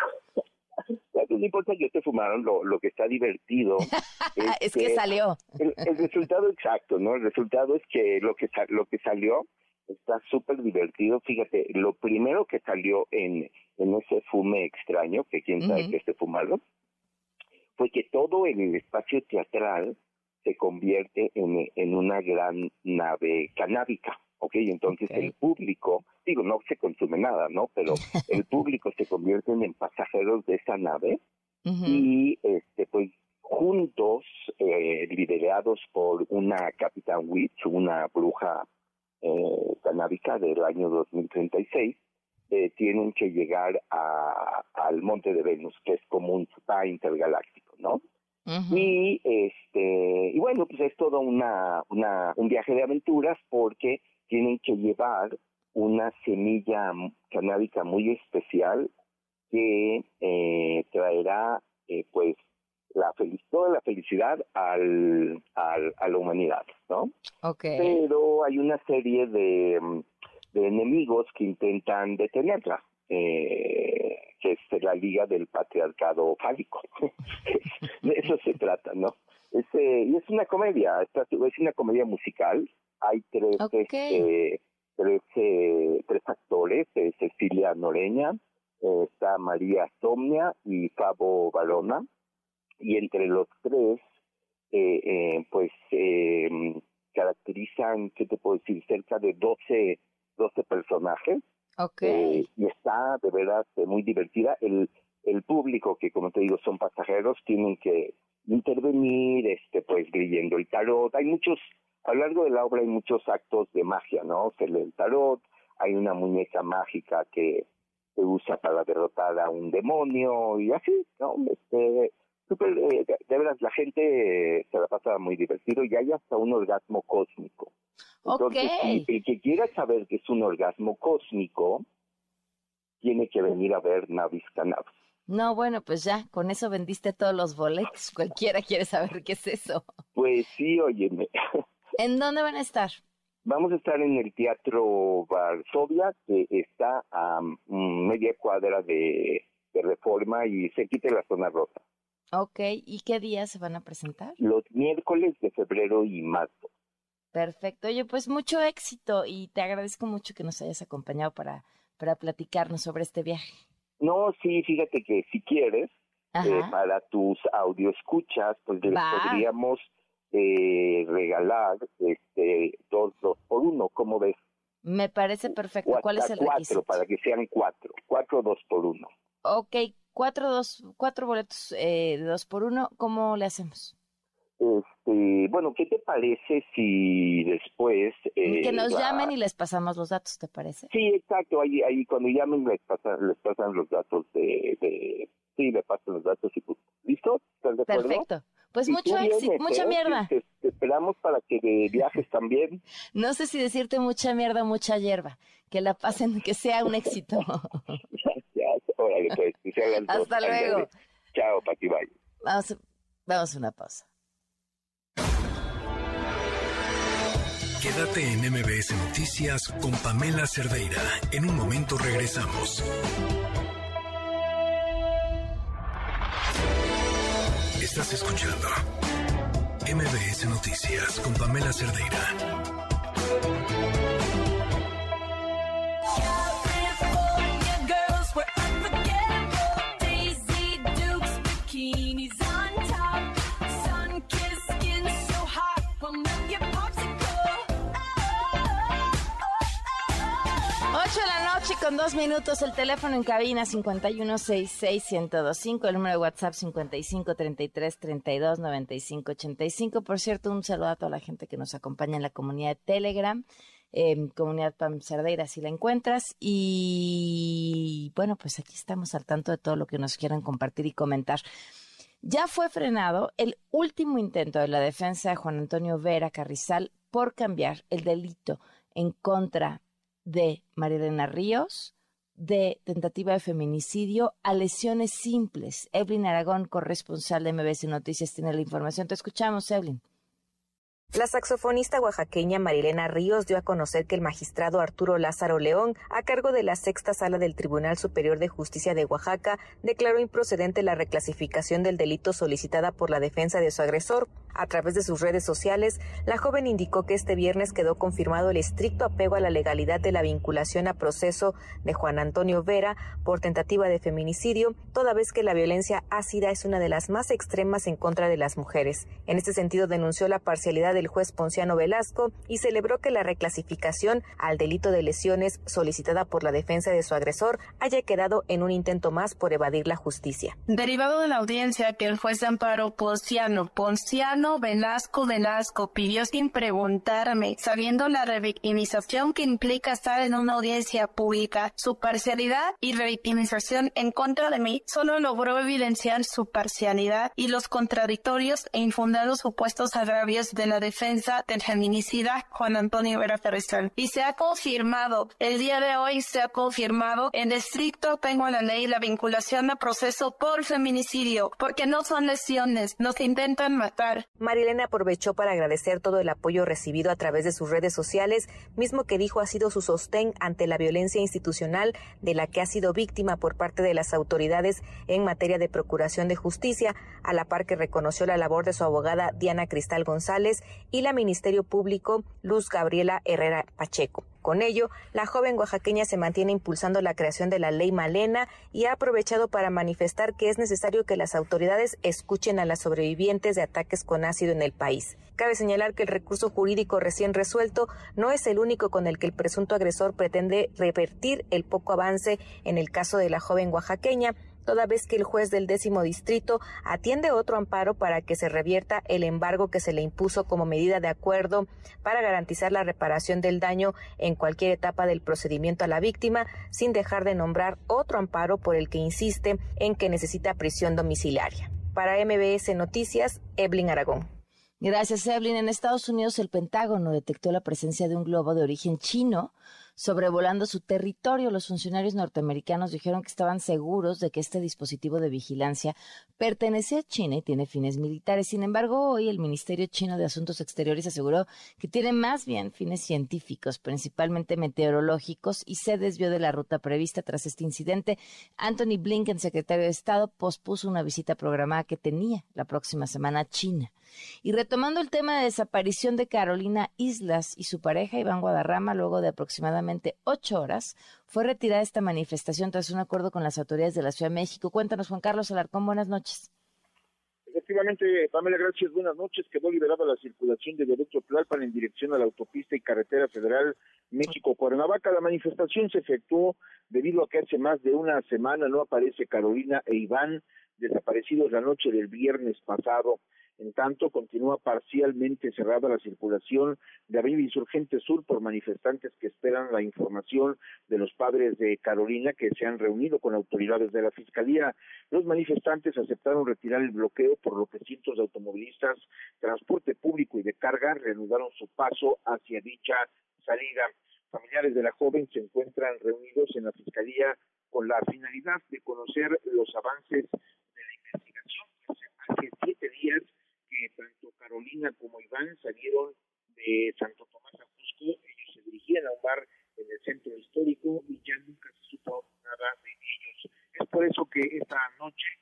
no importa que te fumaron, lo, lo que está divertido es, que, salió. El, resultado exacto, ¿no? El resultado es que lo que, lo que salió está súper divertido. Fíjate, lo primero que salió en, en ese fume extraño, que quién sabe que esté fumado, fue que todo en el espacio teatral se convierte en, en una gran nave canábica. ¿ok? Entonces el público, digo, no se consume nada, ¿no? Pero el público se convierte en pasajeros de esa nave y, este, pues, juntos, eh, liderados por una Capitán Witch, una bruja eh, canábica del año 2036, eh, tienen que llegar a, al Monte de Venus, que es como un spa intergaláctico, ¿no? Y este y bueno, pues es todo una, una un viaje de aventuras porque tienen que llevar una semilla canábica muy especial que eh, traerá eh, pues la toda la felicidad al, al, a la humanidad, ¿no? Okay. Pero hay una serie de, de enemigos que intentan detenerla. Eh, que es la Liga del Patriarcado Fálico. de eso se trata, ¿no? Es, y es una comedia, es una comedia musical. Hay tres, este, tres, tres actores, eh, Cecilia Noreña, eh, está María Somnia y Fabo Balona. Y entre los tres, eh, pues caracterizan, ¿qué te puedo decir? Cerca de 12, 12 personajes Okay. Eh, y está de verdad muy divertida. El, el público, que como te digo son pasajeros, tienen que intervenir, este, pues leyendo el tarot. Hay muchos, a lo largo de la obra hay muchos actos de magia, ¿no? Se lee el tarot, hay una muñeca mágica que se usa para derrotar a un demonio y así, ¿no? Este, super, eh, de, verdad, la gente se la pasa muy divertido y hay hasta un orgasmo cósmico. Entonces, el que quiera saber que es un orgasmo cósmico, tiene que venir a ver Navis Cannabis. No, bueno, pues ya, con eso vendiste todos los boletos. Cualquiera quiere saber qué es eso. Pues sí, óyeme. ¿En dónde van a estar? Vamos a estar en el Teatro Varsovia, que está a media cuadra de, Reforma y se quite la zona rosa. Ok, ¿y qué días se van a presentar? Los miércoles de febrero y marzo. Perfecto, oye, pues mucho éxito y te agradezco mucho que nos hayas acompañado para, para platicarnos sobre este viaje. No, sí, fíjate que si quieres, eh, para tus escuchas, pues les podríamos eh, regalar este dos, dos por uno, ¿cómo ves? Me parece perfecto. ¿Cuál es el cuatro, para que sean cuatro. Cuatro, dos por uno. Ok, cuatro, dos, cuatro boletos eh, de dos por uno. ¿Cómo le hacemos? Este, bueno, ¿qué te parece si después... Eh, que nos llamen y les pasamos los datos, ¿te parece? Sí, exacto, ahí, ahí cuando llamen les pasan, les pasan los datos de, de... Sí, le pasan los datos y pues, ¿listo? ¿Estás de acuerdo? Perfecto. Pues mucho éxito, mucha mierda. Te, esperamos para que viajes también. No sé si decirte mucha mierda o mucha hierba. Que la pasen, que sea un éxito. Órale, pues. Hasta luego. Chao, Pati, bye. Vamos, vamos a una pausa. Quédate en MBS Noticias con Pamela Cerdeira. En un momento regresamos. Estás escuchando MBS Noticias con Pamela Cerdeira. Con dos minutos, el teléfono en cabina 51661025, el número de WhatsApp 5533329585. Por cierto, un saludo a toda la gente que nos acompaña en la comunidad de Telegram, eh, comunidad Pam Cerdeira, si la encuentras. Y bueno, pues aquí estamos al tanto de todo lo que nos quieran compartir y comentar. Ya fue frenado el último intento de la defensa de Juan Antonio Vera Carrizal por cambiar el delito en contra de Marilena Ríos, de tentativa de feminicidio a lesiones simples. Evelyn Aragón, corresponsal de MBS Noticias, tiene la información. Te escuchamos, Evelyn. La saxofonista oaxaqueña Marilena Ríos dio a conocer que el magistrado Arturo Lázaro León, a cargo de la sexta sala del Tribunal Superior de Justicia de Oaxaca, declaró improcedente la reclasificación del delito solicitada por la defensa de su agresor. A través de sus redes sociales, la joven indicó que este viernes quedó confirmado el estricto apego a la legalidad de la vinculación a proceso de Juan Antonio Vera por tentativa de feminicidio, toda vez que la violencia ácida es una de las más extremas en contra de las mujeres. En este sentido, denunció la parcialidad de el juez Ponciano Velasco y celebró que la reclasificación al delito de lesiones solicitada por la defensa de su agresor haya quedado en un intento más por evadir la justicia. Derivado de la audiencia que el juez de amparo Ponciano, Ponciano Velasco Velasco pidió sin preguntarme, sabiendo la revictimización que implica estar en una audiencia pública, su parcialidad y revictimización en contra de mí, solo logró evidenciar su parcialidad y los contradictorios e infundados supuestos agravios de la defensa defensa del feminicida Juan Antonio Vera Carrizal. Y se ha confirmado, el día de hoy se ha confirmado en estricto tengo la ley la vinculación a proceso por feminicidio, porque no son lesiones, nos intentan matar. Marilena aprovechó para agradecer todo el apoyo recibido a través de sus redes sociales, mismo que dijo ha sido su sostén ante la violencia institucional de la que ha sido víctima por parte de las autoridades en materia de procuración de justicia, a la par que reconoció la labor de su abogada Diana Cristal González y la Ministerio Público Luz Gabriela Herrera Pacheco. Con ello, la joven oaxaqueña se mantiene impulsando la creación de la ley Malena y ha aprovechado para manifestar que es necesario que las autoridades escuchen a las sobrevivientes de ataques con ácido en el país. Cabe señalar que el recurso jurídico recién resuelto no es el único con el que el presunto agresor pretende revertir el poco avance en el caso de la joven oaxaqueña, toda vez que el juez del décimo distrito atiende otro amparo para que se revierta el embargo que se le impuso como medida de acuerdo para garantizar la reparación del daño en cualquier etapa del procedimiento a la víctima, sin dejar de nombrar otro amparo por el que insiste en que necesita prisión domiciliaria. Para MBS Noticias, Evelyn Aragón. Gracias, Evelyn. En Estados Unidos, el Pentágono detectó la presencia de un globo de origen chino sobrevolando su territorio. Los funcionarios norteamericanos dijeron que estaban seguros de que este dispositivo de vigilancia pertenece a China y tiene fines militares. Sin embargo, hoy el Ministerio Chino de Asuntos Exteriores aseguró que tiene más bien fines científicos, principalmente meteorológicos, y se desvió de la ruta prevista tras este incidente. Anthony Blinken, secretario de Estado, pospuso una visita programada que tenía la próxima semana a China. Y retomando el tema de desaparición de Carolina Islas y su pareja Iván Guadarrama, luego de aproximadamente ocho horas, fue retirada esta manifestación tras un acuerdo con las autoridades de la Ciudad de México. Cuéntanos, Juan Carlos Alarcón, buenas noches. Efectivamente, Pamela, gracias, buenas noches. Quedó liberada la circulación de derecho Tlalpan en dirección a la autopista y carretera federal México-Cuernavaca. La manifestación se efectuó debido a que hace más de una semana no aparece Carolina e Iván, desaparecidos la noche del viernes pasado. En tanto, continúa parcialmente cerrada la circulación de Avenida Insurgente Sur por manifestantes que esperan la información de los padres de Carolina que se han reunido con autoridades de la Fiscalía. Los manifestantes aceptaron retirar el bloqueo, por lo que cientos de automovilistas, transporte público y de carga reanudaron su paso hacia dicha salida. Familiares de la joven se encuentran reunidos en la Fiscalía con la finalidad de conocer los avances de la investigación hace siete días tanto Carolina como Iván salieron de Santo Tomás a Cusco, ellos se dirigían a un bar en el centro histórico y ya nunca se supo nada de ellos. Es por eso que esta noche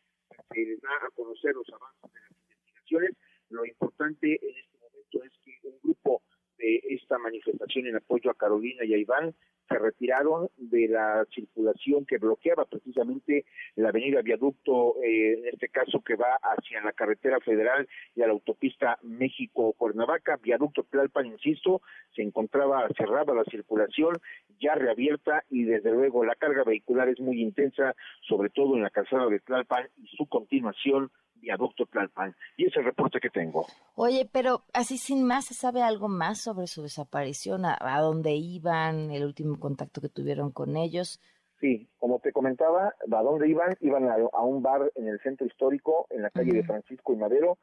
se les da a conocer los avances de las investigaciones. Lo importante en este momento es que un grupo de esta manifestación en apoyo a Carolina y a Iván se retiraron de la circulación que bloqueaba precisamente la avenida Viaducto, eh, en este caso que va hacia la carretera federal y a la autopista México-Cuernavaca, Viaducto Tlalpan, insisto, se encontraba cerrada la circulación, ya reabierta y desde luego la carga vehicular es muy intensa, sobre todo en la calzada de Tlalpan y su continuación viaducto Tlalpan. Y ese es el reporte que tengo. Oye, pero así sin más, ¿se sabe algo más sobre su desaparición? ¿A, dónde iban? ¿El último contacto que tuvieron con ellos? Sí, como te comentaba, ¿a dónde iban? Iban a, un bar en el centro histórico, en la calle de Francisco y Madero.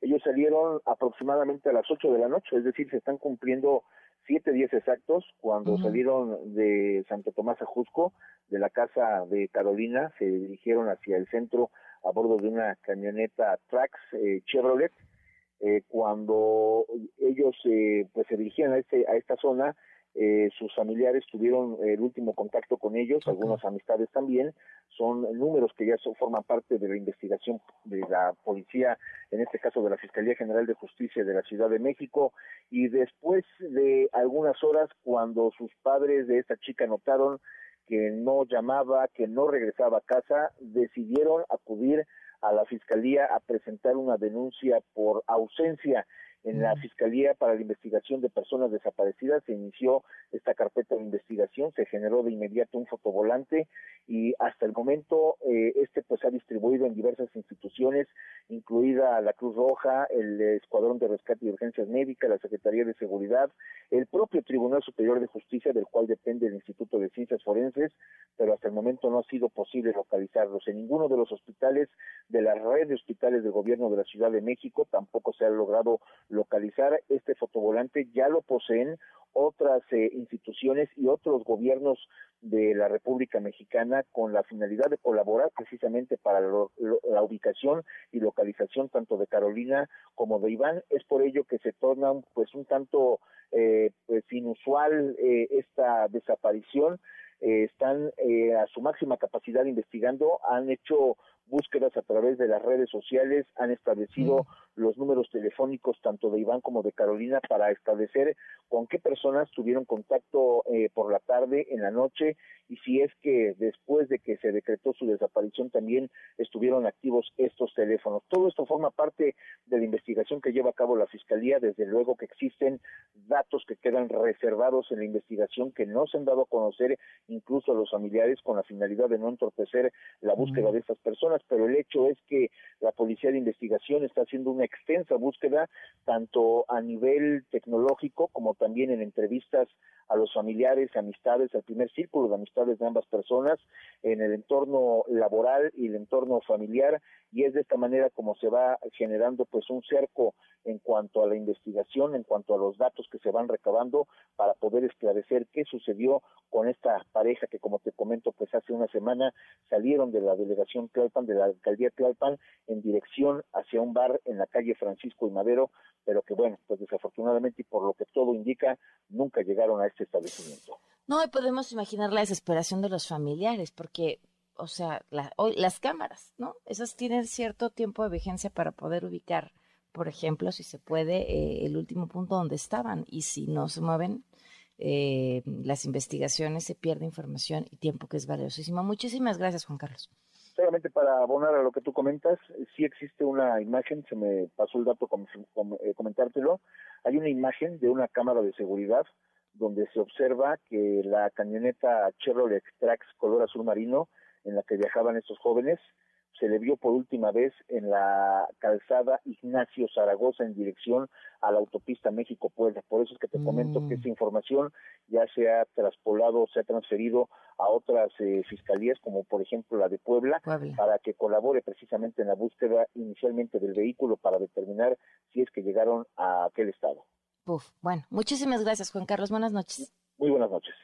Ellos salieron aproximadamente a las 8 de la noche, es decir, se están cumpliendo siete días exactos cuando salieron de Santo Tomás a Jusco, de la casa de Carolina, se dirigieron hacia el centro a bordo de una camioneta Trax eh, Chevrolet. Eh, cuando ellos eh, pues se dirigían a, este, a esta zona, sus familiares tuvieron el último contacto con ellos, algunas amistades también, son números que ya son, forman parte de la investigación de la policía, en este caso de la Fiscalía General de Justicia de la Ciudad de México, y después de algunas horas, cuando sus padres de esta chica notaron que no llamaba, que no regresaba a casa, decidieron acudir a la fiscalía a presentar una denuncia por ausencia en la Fiscalía para la Investigación de Personas Desaparecidas se inició esta carpeta de investigación, se generó de inmediato un fotovolante y hasta el momento eh, este pues ha distribuido en diversas instituciones, incluida la Cruz Roja, el Escuadrón de Rescate y Urgencias Médicas, la Secretaría de Seguridad, el propio Tribunal Superior de Justicia, del cual depende el Instituto de Ciencias Forenses, pero hasta el momento no ha sido posible localizarlos. En ninguno de los hospitales de la red de hospitales del gobierno de la Ciudad de México tampoco se ha logrado localizar este fotovolante, ya lo poseen otras eh, instituciones y otros gobiernos de la República Mexicana con la finalidad de colaborar precisamente para la ubicación y localización tanto de Carolina como de Iván. Es por ello que se torna pues un tanto eh, pues inusual eh, esta desaparición. están a su máxima capacidad investigando, han hecho búsquedas a través de las redes sociales, han establecido los números telefónicos tanto de Iván como de Carolina para establecer con qué personas tuvieron contacto eh, por la tarde, en la noche, y si es que después de que se decretó su desaparición también estuvieron activos estos teléfonos. Todo esto forma parte de la investigación que lleva a cabo la Fiscalía, desde luego que existen datos que quedan reservados en la investigación que no se han dado a conocer. Incluso a los familiares con la finalidad de no entorpecer la búsqueda de estas personas, pero el hecho es que la Policía de Investigación está haciendo una extensa búsqueda tanto a nivel tecnológico como también en entrevistas a los familiares, amistades, al primer círculo de amistades de ambas personas, en el entorno laboral y el entorno familiar, y es de esta manera como se va generando pues un cerco en cuanto a la investigación, en cuanto a los datos que se van recabando para poder esclarecer qué sucedió con esta pareja que como te comento pues hace una semana salieron de la delegación Tlalpan, de la alcaldía Tlalpan en dirección hacia un bar en la calle Francisco y Madero, pero que bueno, pues desafortunadamente y por lo que todo indica, nunca llegaron a este establecimiento. No, y podemos imaginar la desesperación de los familiares, porque, o sea, hoy, las cámaras, ¿no? Esas tienen cierto tiempo de vigencia para poder ubicar, por ejemplo, si se puede, eh, el último punto donde estaban, y si no se mueven, eh, las investigaciones se pierde información y tiempo que es valiosísimo. Muchísimas gracias, Juan Carlos solamente para abonar a lo que tú comentas, sí existe una imagen, se me pasó el dato con, eh, comentártelo, hay una imagen de una cámara de seguridad donde se observa que la camioneta Chevrolet Trax color azul marino en la que viajaban estos jóvenes se le vio por última vez en la calzada Ignacio Zaragoza en dirección a la autopista México-Puebla. Por eso es que te comento que mm. esa información ya se ha traspolado, se ha transferido a otras eh, fiscalías, como por ejemplo la de Puebla, para que colabore precisamente en la búsqueda inicialmente del vehículo para determinar si es que llegaron a aquel estado. Uf, bueno, muchísimas gracias, Juan Carlos. Buenas noches. Muy buenas noches.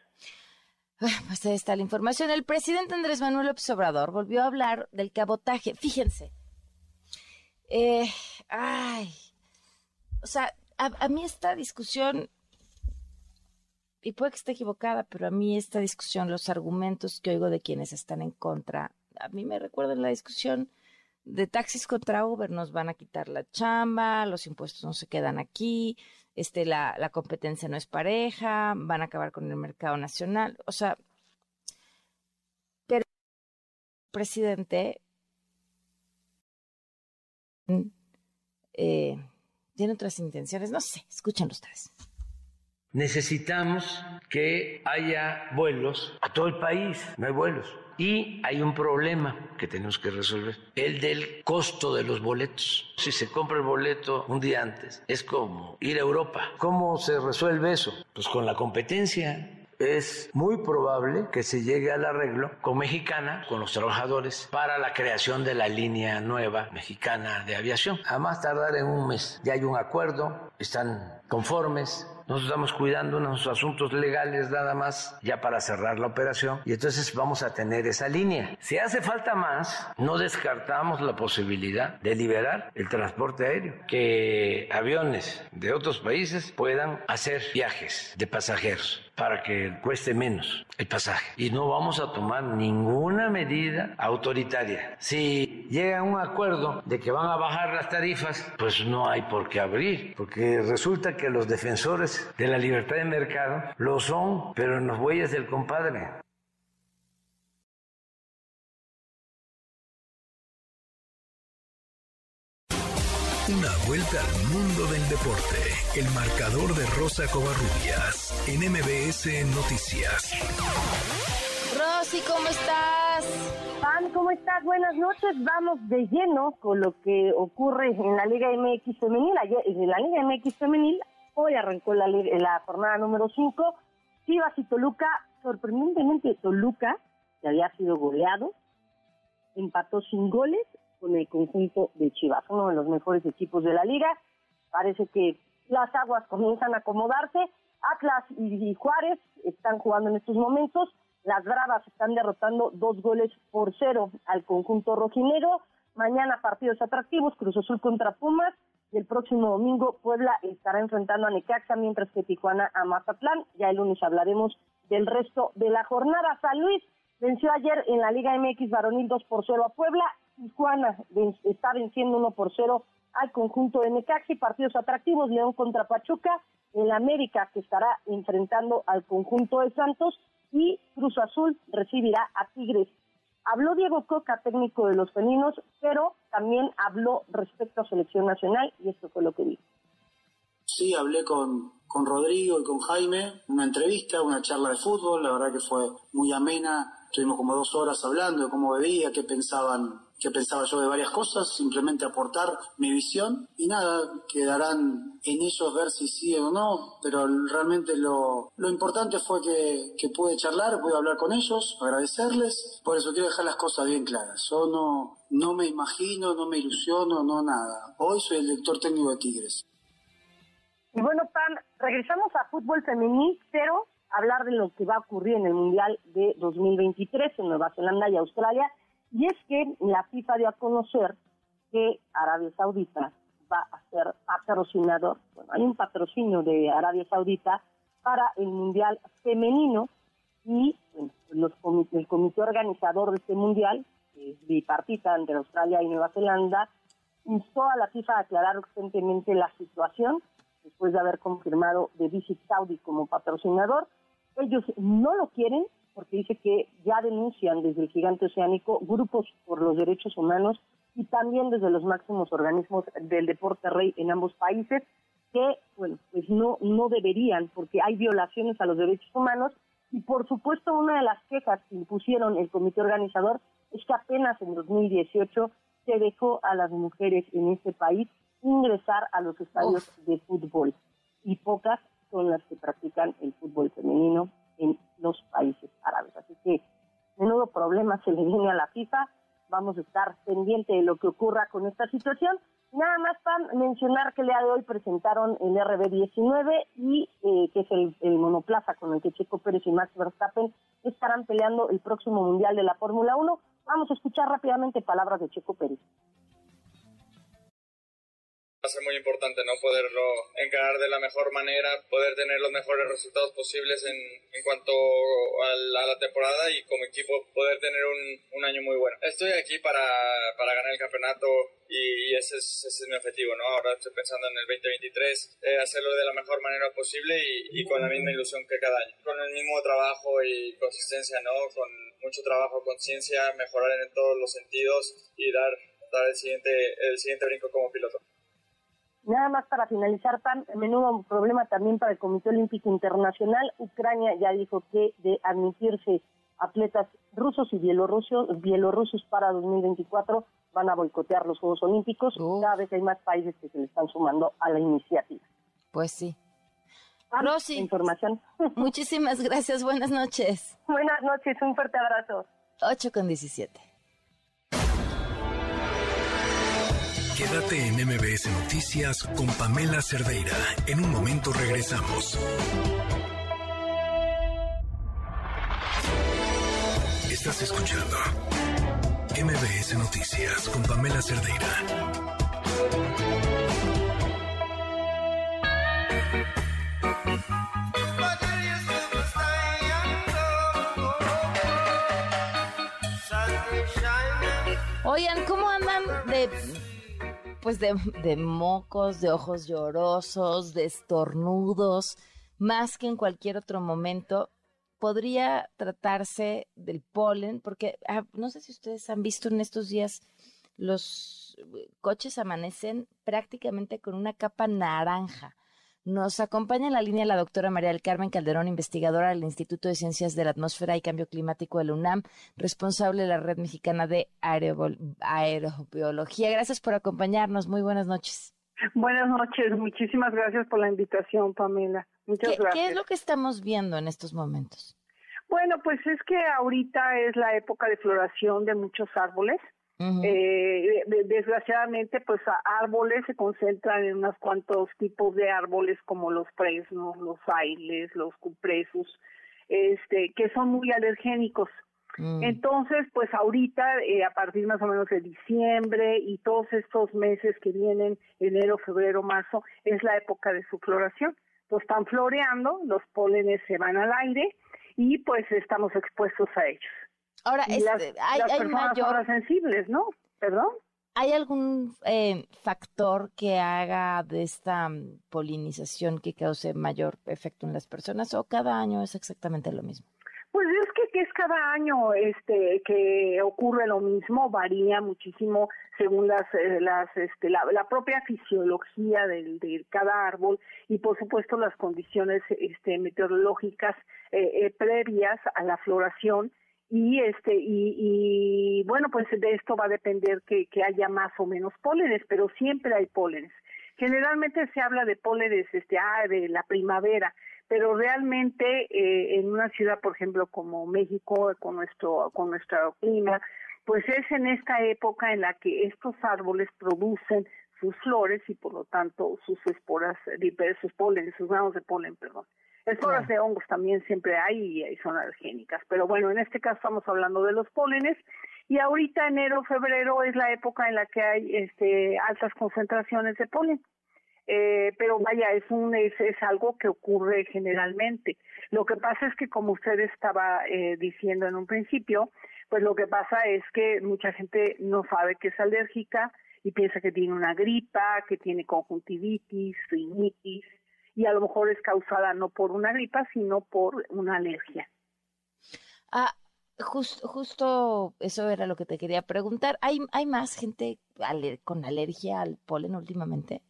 Ah, pues ahí está la información. El presidente Andrés Manuel López Obrador volvió a hablar del cabotaje. Fíjense. Eh, ay. O sea, a, mí esta discusión, y puede que esté equivocada, pero a mí esta discusión, los argumentos que oigo de quienes están en contra, a mí me recuerdan la discusión de taxis contra Uber. Nos van a quitar la chamba, los impuestos no se quedan aquí, este, la, la competencia no es pareja, van a acabar con el mercado nacional. O sea, pero el presidente eh, tiene otras intenciones, no sé, escuchen ustedes. Necesitamos que haya vuelos a todo el país, no hay vuelos y hay un problema que tenemos que resolver, el del costo de los boletos. Si se compra el boleto un día antes, es como ir a Europa. ¿Cómo se resuelve eso? Pues con la competencia es muy probable que se llegue al arreglo con Mexicana, con los trabajadores, para la creación de la línea nueva mexicana de aviación. A más tardar en un mes. Ya hay un acuerdo, están conformes, nos estamos cuidando nuestros asuntos legales nada más ya para cerrar la operación y entonces vamos a tener esa línea. Si hace falta más, no descartamos la posibilidad de liberar el transporte aéreo, que aviones de otros países puedan hacer viajes de pasajeros para que cueste menos el pasaje. Y no vamos a tomar ninguna medida autoritaria. Si llega un acuerdo de que van a bajar las tarifas, pues no hay por qué abrir, porque resulta que los defensores de la libertad de mercado lo son, pero en los bueyes del compadre. Una vuelta al mundo del deporte. El marcador de Rosa Covarrubias en MBS Noticias. Rosy, ¿cómo estás? Pan, ¿cómo estás? Buenas noches. Vamos de lleno con lo que ocurre en la Liga MX Femenil. en la Liga MX Femenil hoy arrancó la, la jornada número 5. Chivas y Toluca, sorprendentemente Toluca, que había sido goleado, empató sin goles con el conjunto de Chivas, uno de los mejores equipos de la liga. Parece que las aguas comienzan a acomodarse. Atlas y Juárez están jugando en estos momentos. Las Bravas están derrotando dos goles por cero al conjunto rojinegro. Mañana partidos atractivos, Cruz Azul contra Pumas. Y el próximo domingo Puebla estará enfrentando a Necaxa, mientras que Tijuana a Mazatlán. Ya el lunes hablaremos del resto de la jornada. San Luis venció ayer en la Liga MX varonil 2 por 0 a Puebla Tijuana está venciendo 1 por 0 al conjunto de Necaxi, partidos atractivos, León contra Pachuca, el América que estará enfrentando al conjunto de Santos y Cruz Azul recibirá a Tigres. Habló Diego Coca, técnico de los felinos, pero también habló respecto a selección nacional y esto fue lo que dijo. Sí, hablé con, con Rodrigo y con Jaime, una entrevista, una charla de fútbol, la verdad que fue muy amena, estuvimos como dos horas hablando de cómo bebía, qué pensaban que pensaba yo de varias cosas, simplemente aportar mi visión y nada, quedarán en ellos ver si sí o no, pero realmente lo, lo importante fue que, que pude charlar, pude hablar con ellos, agradecerles, por eso quiero dejar las cosas bien claras, yo no, no me imagino, no me ilusiono, no nada, hoy soy el lector técnico de Tigres. Y bueno, Pam, regresamos a fútbol femenil, pero hablar de lo que va a ocurrir en el Mundial de 2023 en Nueva Zelanda y Australia y es que la FIFA dio a conocer que Arabia Saudita va a ser patrocinador, bueno, hay un patrocinio de Arabia Saudita para el Mundial Femenino y los el comité organizador de este Mundial, que es bipartita entre Australia y Nueva Zelanda, instó a la FIFA a aclarar urgentemente la situación después de haber confirmado de Visit Saudi como patrocinador. Ellos no lo quieren porque dice que ya denuncian desde el gigante oceánico grupos por los derechos humanos y también desde los máximos organismos del deporte rey en ambos países que, bueno, pues no, no deberían porque hay violaciones a los derechos humanos. Y por supuesto una de las quejas que impusieron el comité organizador es que apenas en 2018 se dejó a las mujeres en este país ingresar a los estadios de fútbol. Y pocas son las que practican el fútbol femenino en los países árabes. Así que menudo problema se le viene a la FIFA. Vamos a estar pendiente de lo que ocurra con esta situación. Nada más para mencionar que el día de hoy presentaron el RB19 y eh, que es el, el, monoplaza con el que Checo Pérez y Max Verstappen estarán peleando el próximo Mundial de la Fórmula 1. Vamos a escuchar rápidamente palabras de Checo Pérez va a ser muy importante no poderlo encarar de la mejor manera, poder tener los mejores resultados posibles en, en cuanto a la, a la, temporada y como equipo poder tener un, un año muy bueno. Estoy aquí para, para ganar el campeonato y, ese, es, ese, es, mi objetivo, ¿no? Ahora estoy pensando en el 2023, eh, hacerlo de la mejor manera posible y, y, con la misma ilusión que cada año. Con el mismo trabajo y consistencia, ¿no? Con mucho trabajo, conciencia, mejorar en todos los sentidos y dar, dar el, siguiente, el siguiente brinco como piloto. Nada más para finalizar, tan menudo problema también para el Comité Olímpico Internacional. Ucrania ya dijo que de admitirse atletas rusos y bielorrusos, bielorrusos para 2024 van a boicotear los Juegos Olímpicos. Uh. Cada vez hay más países que se le están sumando a la iniciativa. Pues sí. Ah, Rosy, información. Muchísimas gracias. Buenas noches. Buenas noches. Un fuerte abrazo. 8 con 17. Quédate en MBS Noticias con Pamela Cerdeira. En un momento regresamos. Estás escuchando MBS Noticias con Pamela Cerdeira. Oigan, ¿cómo andan de pues de, mocos, de ojos llorosos, de estornudos, más que en cualquier otro momento. Podría tratarse del polen, porque ah, no sé si ustedes han visto en estos días, los coches amanecen prácticamente con una capa naranja. Nos acompaña en la línea la doctora María del Carmen Calderón, investigadora del Instituto de Ciencias de la Atmósfera y Cambio Climático de la UNAM, responsable de la Red Mexicana de Aerobiología. Gracias por acompañarnos. Muy buenas noches. Buenas noches. Muchísimas gracias por la invitación, Pamela. Muchas ¿Qué, gracias. ¿Qué es lo que estamos viendo en estos momentos? Bueno, pues es que ahorita es la época de floración de muchos árboles. Uh -huh. eh, desgraciadamente, pues árboles se concentran en unos cuantos tipos de árboles como los fresnos, los ailes, los cupresus, este, que son muy alergénicos. Mm. Entonces, pues ahorita, eh, a partir más o menos de diciembre y todos estos meses que vienen, enero, febrero, marzo, es la época de su floración. Entonces están floreando, los pólenes se van al aire y pues estamos expuestos a ellos. Ahora, y este, hay, las hay personas mayor... sensibles, ¿no? ¿Perdón? ¿Hay algún eh, factor que haga de esta mm, polinización que cause mayor efecto en las personas o cada año es exactamente lo mismo? Pues es que, que, es cada año este que ocurre lo mismo, varía muchísimo según las eh, las este la, la, propia fisiología del, de cada árbol y por supuesto las condiciones este meteorológicas eh, eh, previas a la floración y este y, y, bueno pues de esto va a depender que, haya más o menos pólenes pero siempre hay pólenes generalmente se habla de pólenes este ah, de la primavera pero realmente eh, en una ciudad, por ejemplo, como México, con nuestro, con nuestro clima, pues es en esta época en la que estos árboles producen sus flores y por lo tanto sus esporas, sus polen, sus granos de polen, perdón. Esporas de hongos también siempre hay y son alergénicas, pero bueno, en este caso estamos hablando de los pólenes. Y ahorita enero, febrero es la época en la que hay este, altas concentraciones de polen. Eh, pero vaya, es, un, es, es, algo que ocurre generalmente. Lo que pasa es que, como usted estaba eh, diciendo en un principio, pues lo que pasa es que mucha gente no sabe que es alérgica y piensa que tiene una gripa, que tiene conjuntivitis, rinitis, y a lo mejor es causada no por una gripa, sino por una alergia. Ah, justo eso era lo que te quería preguntar. ¿Hay, hay más gente con alergia al polen últimamente?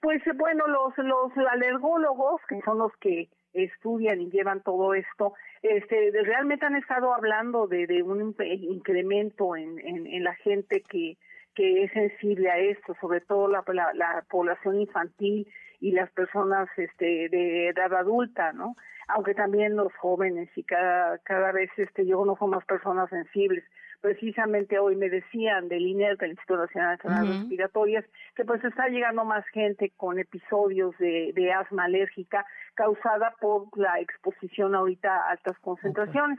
Pues bueno, los, los alergólogos, que son los que estudian y llevan todo esto, este, realmente han estado hablando de, de un incremento en, en, en, la gente que, que es sensible a esto, sobre todo la, la, la, población infantil y las personas este, de edad adulta, ¿no? Aunque también los jóvenes y cada, cada vez este, yo conozco más personas sensibles precisamente hoy me decían del INER, del Instituto Nacional de Enfermedades Respiratorias, que pues está llegando más gente con episodios de, de, asma alérgica causada por la exposición ahorita a altas concentraciones.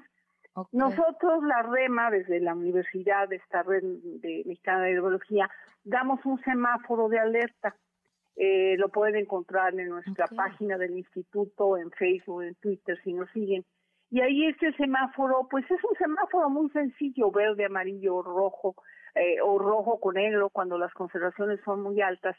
Nosotros, la REMA, desde la Universidad de esta red de Mexicana de Hidrología, damos un semáforo de alerta. Eh, lo pueden encontrar en nuestra página del instituto, en Facebook, en Twitter, si nos siguen. Y ahí este semáforo, pues es un semáforo muy sencillo, verde, amarillo, rojo, eh, o rojo con negro cuando las concentraciones son muy altas.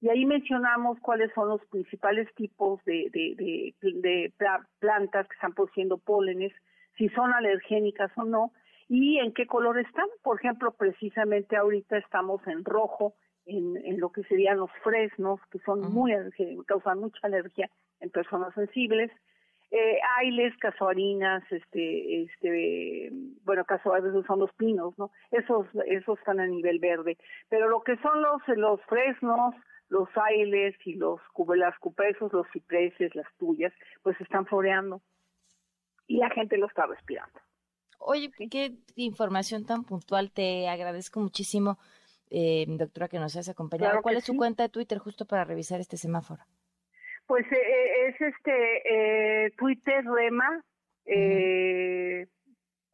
Y ahí mencionamos cuáles son los principales tipos de, de, de, plantas que están produciendo pólenes, si son alergénicas o no, y en qué color están. Por ejemplo, precisamente ahorita estamos en rojo, en, en lo que serían los fresnos, que son muy alergénicos, causan mucha alergia en personas sensibles eh, ailes, casuarinas, este, este, bueno, casuarinas son los pinos, ¿no? Esos, esos están a nivel verde. Pero lo que son los, los fresnos, los ailes y los las cupesos, los cipreses, las tuyas, pues están floreando. Y la gente lo está respirando. Oye, qué información tan puntual. Te agradezco muchísimo, eh, doctora, que nos has acompañado. ¿Cuál es su cuenta de Twitter justo para revisar este semáforo? Pues eh, eh, es este eh, Twitter Rema, eh,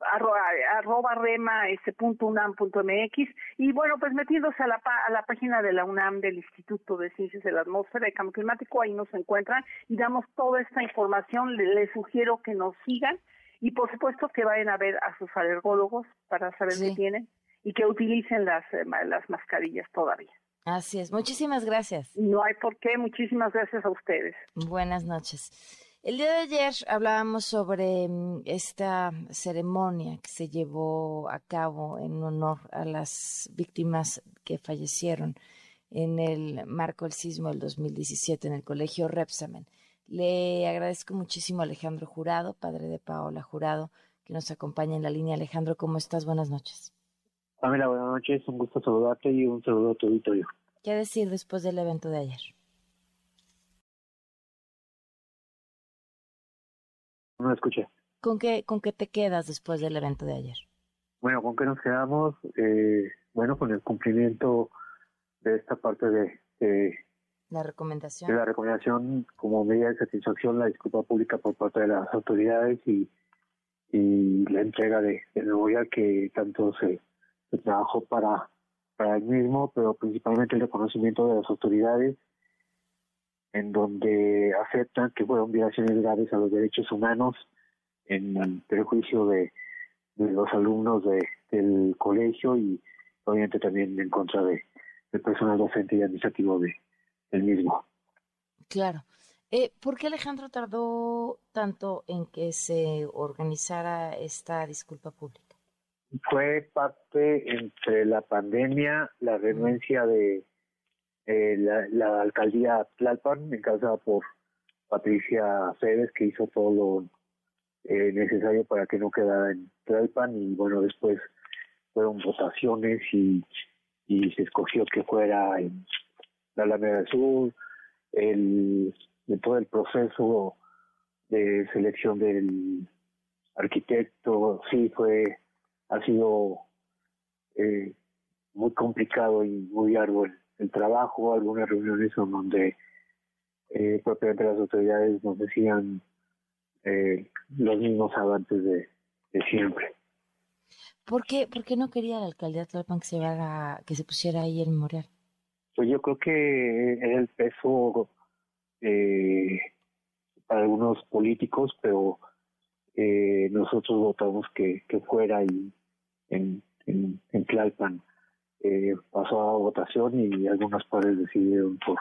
arroba, rema este punto unam punto mx. Y bueno pues metiéndose a la, a la página de la UNAM del Instituto de Ciencias de la Atmósfera y Cambio Climático ahí nos encuentran y damos toda esta información. Les, sugiero que nos sigan y por supuesto que vayan a ver a sus alergólogos para saber qué tienen y que utilicen las, las mascarillas todavía. Así es. Muchísimas gracias. No hay por qué. Muchísimas gracias a ustedes. Buenas noches. El día de ayer hablábamos sobre mm, esta ceremonia que se llevó a cabo en honor a las víctimas que fallecieron en el marco del sismo del 2017 en el colegio Repsamen. Le agradezco muchísimo a Alejandro Jurado, padre de Paola Jurado, que nos acompaña en la línea. Alejandro, ¿cómo estás? Buenas noches. Pamela, buenas noches, un gusto saludarte y un saludo a tu auditorio. ¿Qué decir después del evento de ayer? No escuché. ¿Con qué, ¿Con qué te quedas después del evento de ayer? Bueno, ¿con qué nos quedamos? Eh, bueno, con el cumplimiento de esta parte de, la recomendación. De la recomendación como medida de satisfacción, la disculpa pública por parte de las autoridades y, y la entrega de, de memorial que tanto se se trabajó para, para el mismo, pero principalmente el reconocimiento de las autoridades, en donde aceptan que fueron violaciones graves a los derechos humanos en perjuicio de, de los alumnos de, del colegio y, obviamente también en contra de, del personal docente y administrativo de, del mismo. Claro. Eh, ¿Por qué Alejandro tardó tanto en que se organizara esta disculpa pública? Fue parte entre la pandemia, la renuencia de eh, la, la, alcaldía Tlalpan, encabezada por Patricia Férez, que hizo todo lo eh, necesario para que no quedara en Tlalpan, y bueno, después fueron votaciones y, y se escogió que fuera en la Alameda del Sur, el, de todo el proceso de selección del arquitecto, sí fue, ha sido eh, muy complicado y muy largo el, trabajo, algunas reuniones en donde eh, propiamente las autoridades nos decían eh, los mismos avances de, de siempre. ¿Por qué, ¿Por qué no quería la alcaldía de Tlalpan que se, que se pusiera ahí el memorial? Pues yo creo que era el peso eh, para algunos políticos, pero eh, nosotros votamos que, que fuera ahí en, en, en Tlalpan. Eh, pasó a votación y algunos padres decidieron por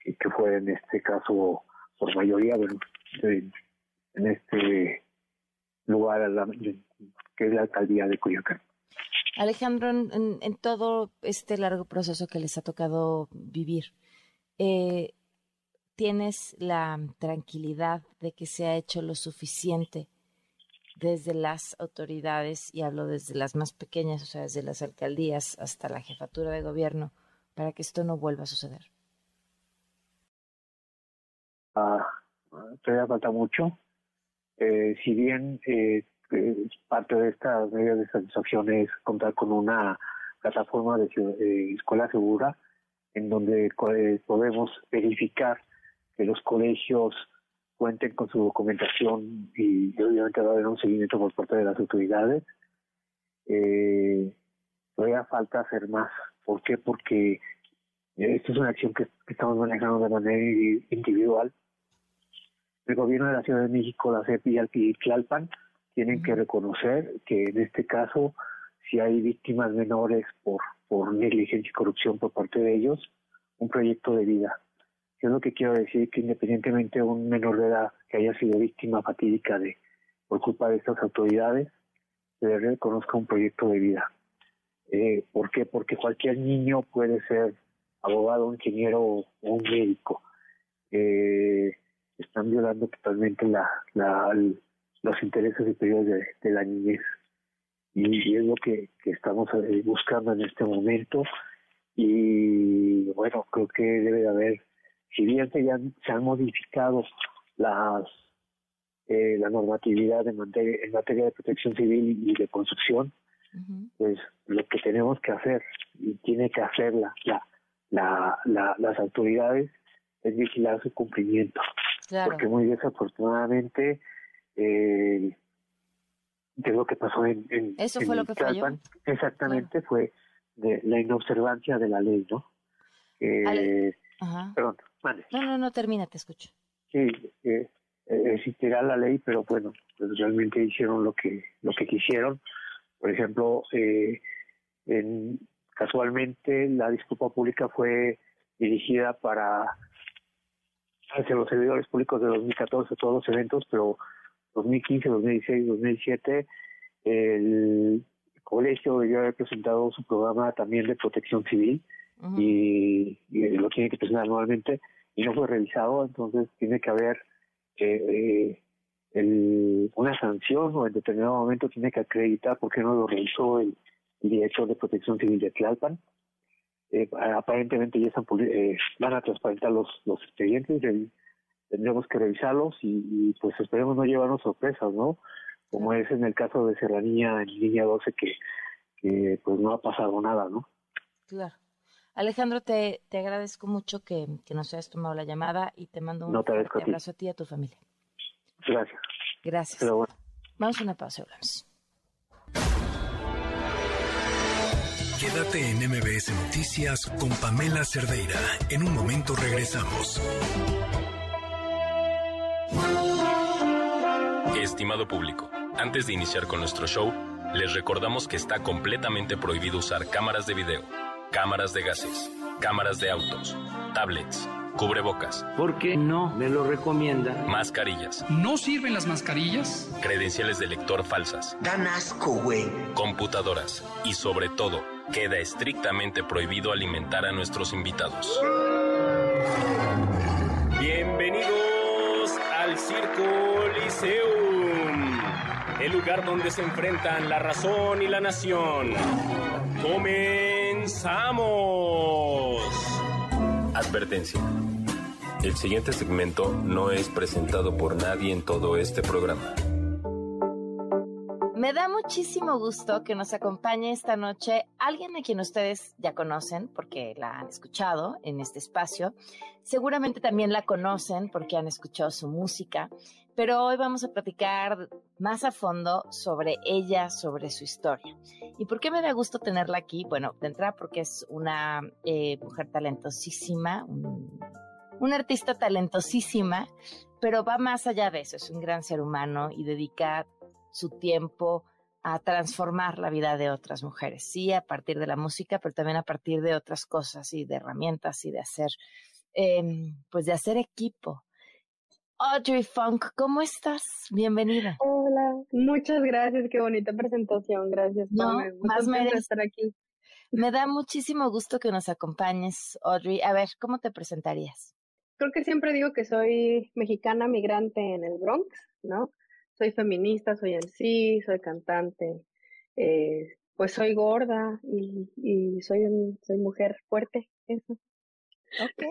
que, fuera en este caso por mayoría, bueno, en este lugar a la, que es la alcaldía de Coyoacán. Alejandro, en, todo este largo proceso que les ha tocado vivir, eh, ¿tienes la tranquilidad de que se ha hecho lo suficiente desde las autoridades, y hablo desde las más pequeñas, o sea, desde las alcaldías hasta la jefatura de gobierno, para que esto no vuelva a suceder? Ah, todavía falta mucho. Eh, si bien eh, parte de estas medidas de satisfacción es contar con una plataforma de eh, escuela segura en donde eh, podemos verificar que los colegios cuenten con su documentación y, obviamente va a haber un seguimiento por parte de las autoridades. Eh, todavía falta hacer más. ¿Por qué? Porque esto es una acción que, estamos manejando de manera individual. El gobierno de la Ciudad de México, la CEP y el Tlalpan tienen que reconocer que en este caso, si hay víctimas menores por, por negligencia y corrupción por parte de ellos, un proyecto de vida. Yo lo que quiero decir que independientemente de un menor de edad que haya sido víctima fatídica de por culpa de estas autoridades, se le reconozca un proyecto de vida. Eh, ¿Por qué? Porque cualquier niño puede ser abogado, ingeniero o un médico. Eh, están violando totalmente la, los intereses superiores de, de la niñez. Y, es lo que, que estamos eh, buscando en este momento. Y bueno, creo que debe de haber, si bien se, ya, se han modificado las eh, la normatividad en materia, en materia de protección civil y de construcción, pues lo que tenemos que hacer y tiene que hacer la, la, la, las autoridades es vigilar su cumplimiento. Porque muy desafortunadamente eh, de lo que pasó en, en eso fue lo que falló. Exactamente fue de la inobservancia de la ley no eh, perdón no no no termina te escucho. Sí eh, existirá la ley pero bueno pues realmente hicieron lo que lo que quisieron. Por ejemplo eh, en, casualmente la disculpa pública fue dirigida para hacia los servidores públicos de 2014 todos los eventos pero 2015, 2016, 2017, el colegio debió haber presentado su programa también de protección civil y, lo tiene que presentar anualmente y no fue revisado, entonces tiene que haber eh, eh, una sanción o en determinado momento tiene que acreditar por qué no lo revisó el, director de protección civil de Tlalpan. Eh, aparentemente ya están, van a transparentar los, los expedientes del tendremos que revisarlos y, pues esperemos no llevarnos sorpresas, ¿no? Como es en el caso de Serranía en línea 12 que, que pues no ha pasado nada, ¿no? Claro. Alejandro, te, te agradezco mucho que, que, nos hayas tomado la llamada y te mando un abrazo a ti y a tu familia. Gracias. Gracias. Vamos a una pausa, hablamos. Quédate en MBS Noticias con Pamela Cerdeira. En un momento regresamos. Estimado público, antes de iniciar con nuestro show, Les recordamos que está completamente prohibido usar cámaras de video, cámaras de gases, cámaras de autos, tablets, cubrebocas. Porque no me lo recomienda. Mascarillas. ¿No sirven las mascarillas? Credenciales de lector falsas. Dan asco, güey. Computadoras. Y sobre todo, queda estrictamente prohibido alimentar a nuestros invitados. Bienvenidos al Circo Liceum, el lugar donde se enfrentan la razón y la nación. ¡Comenzamos! Advertencia. El siguiente segmento no es presentado por nadie en todo este programa. Me da muchísimo gusto que nos acompañe esta noche alguien a quien ustedes ya conocen porque la han escuchado en este espacio. Seguramente también la conocen porque han escuchado su música, pero hoy vamos a platicar más a fondo sobre ella, sobre su historia. ¿Y por qué me da gusto tenerla aquí? Bueno, de entrada porque es una eh, mujer talentosísima, un, artista talentosísima, pero va más allá de eso, es un gran ser humano y dedica su tiempo a transformar la vida de otras mujeres, sí, a partir de la música, pero también a partir de otras cosas y de herramientas y de hacer, eh, pues de hacer equipo. Audrey Funk, ¿cómo estás? Bienvenida. Hola, muchas gracias, qué bonita presentación, gracias. No, más mereces. estar aquí. Me da muchísimo gusto que nos acompañes, Audrey. A ver, ¿cómo te presentarías? Creo que siempre digo que soy mexicana migrante en el Bronx, ¿no? Soy feminista, soy en sí, soy cantante, eh, pues soy gorda y, y soy, un- soy mujer fuerte, eso. Ok.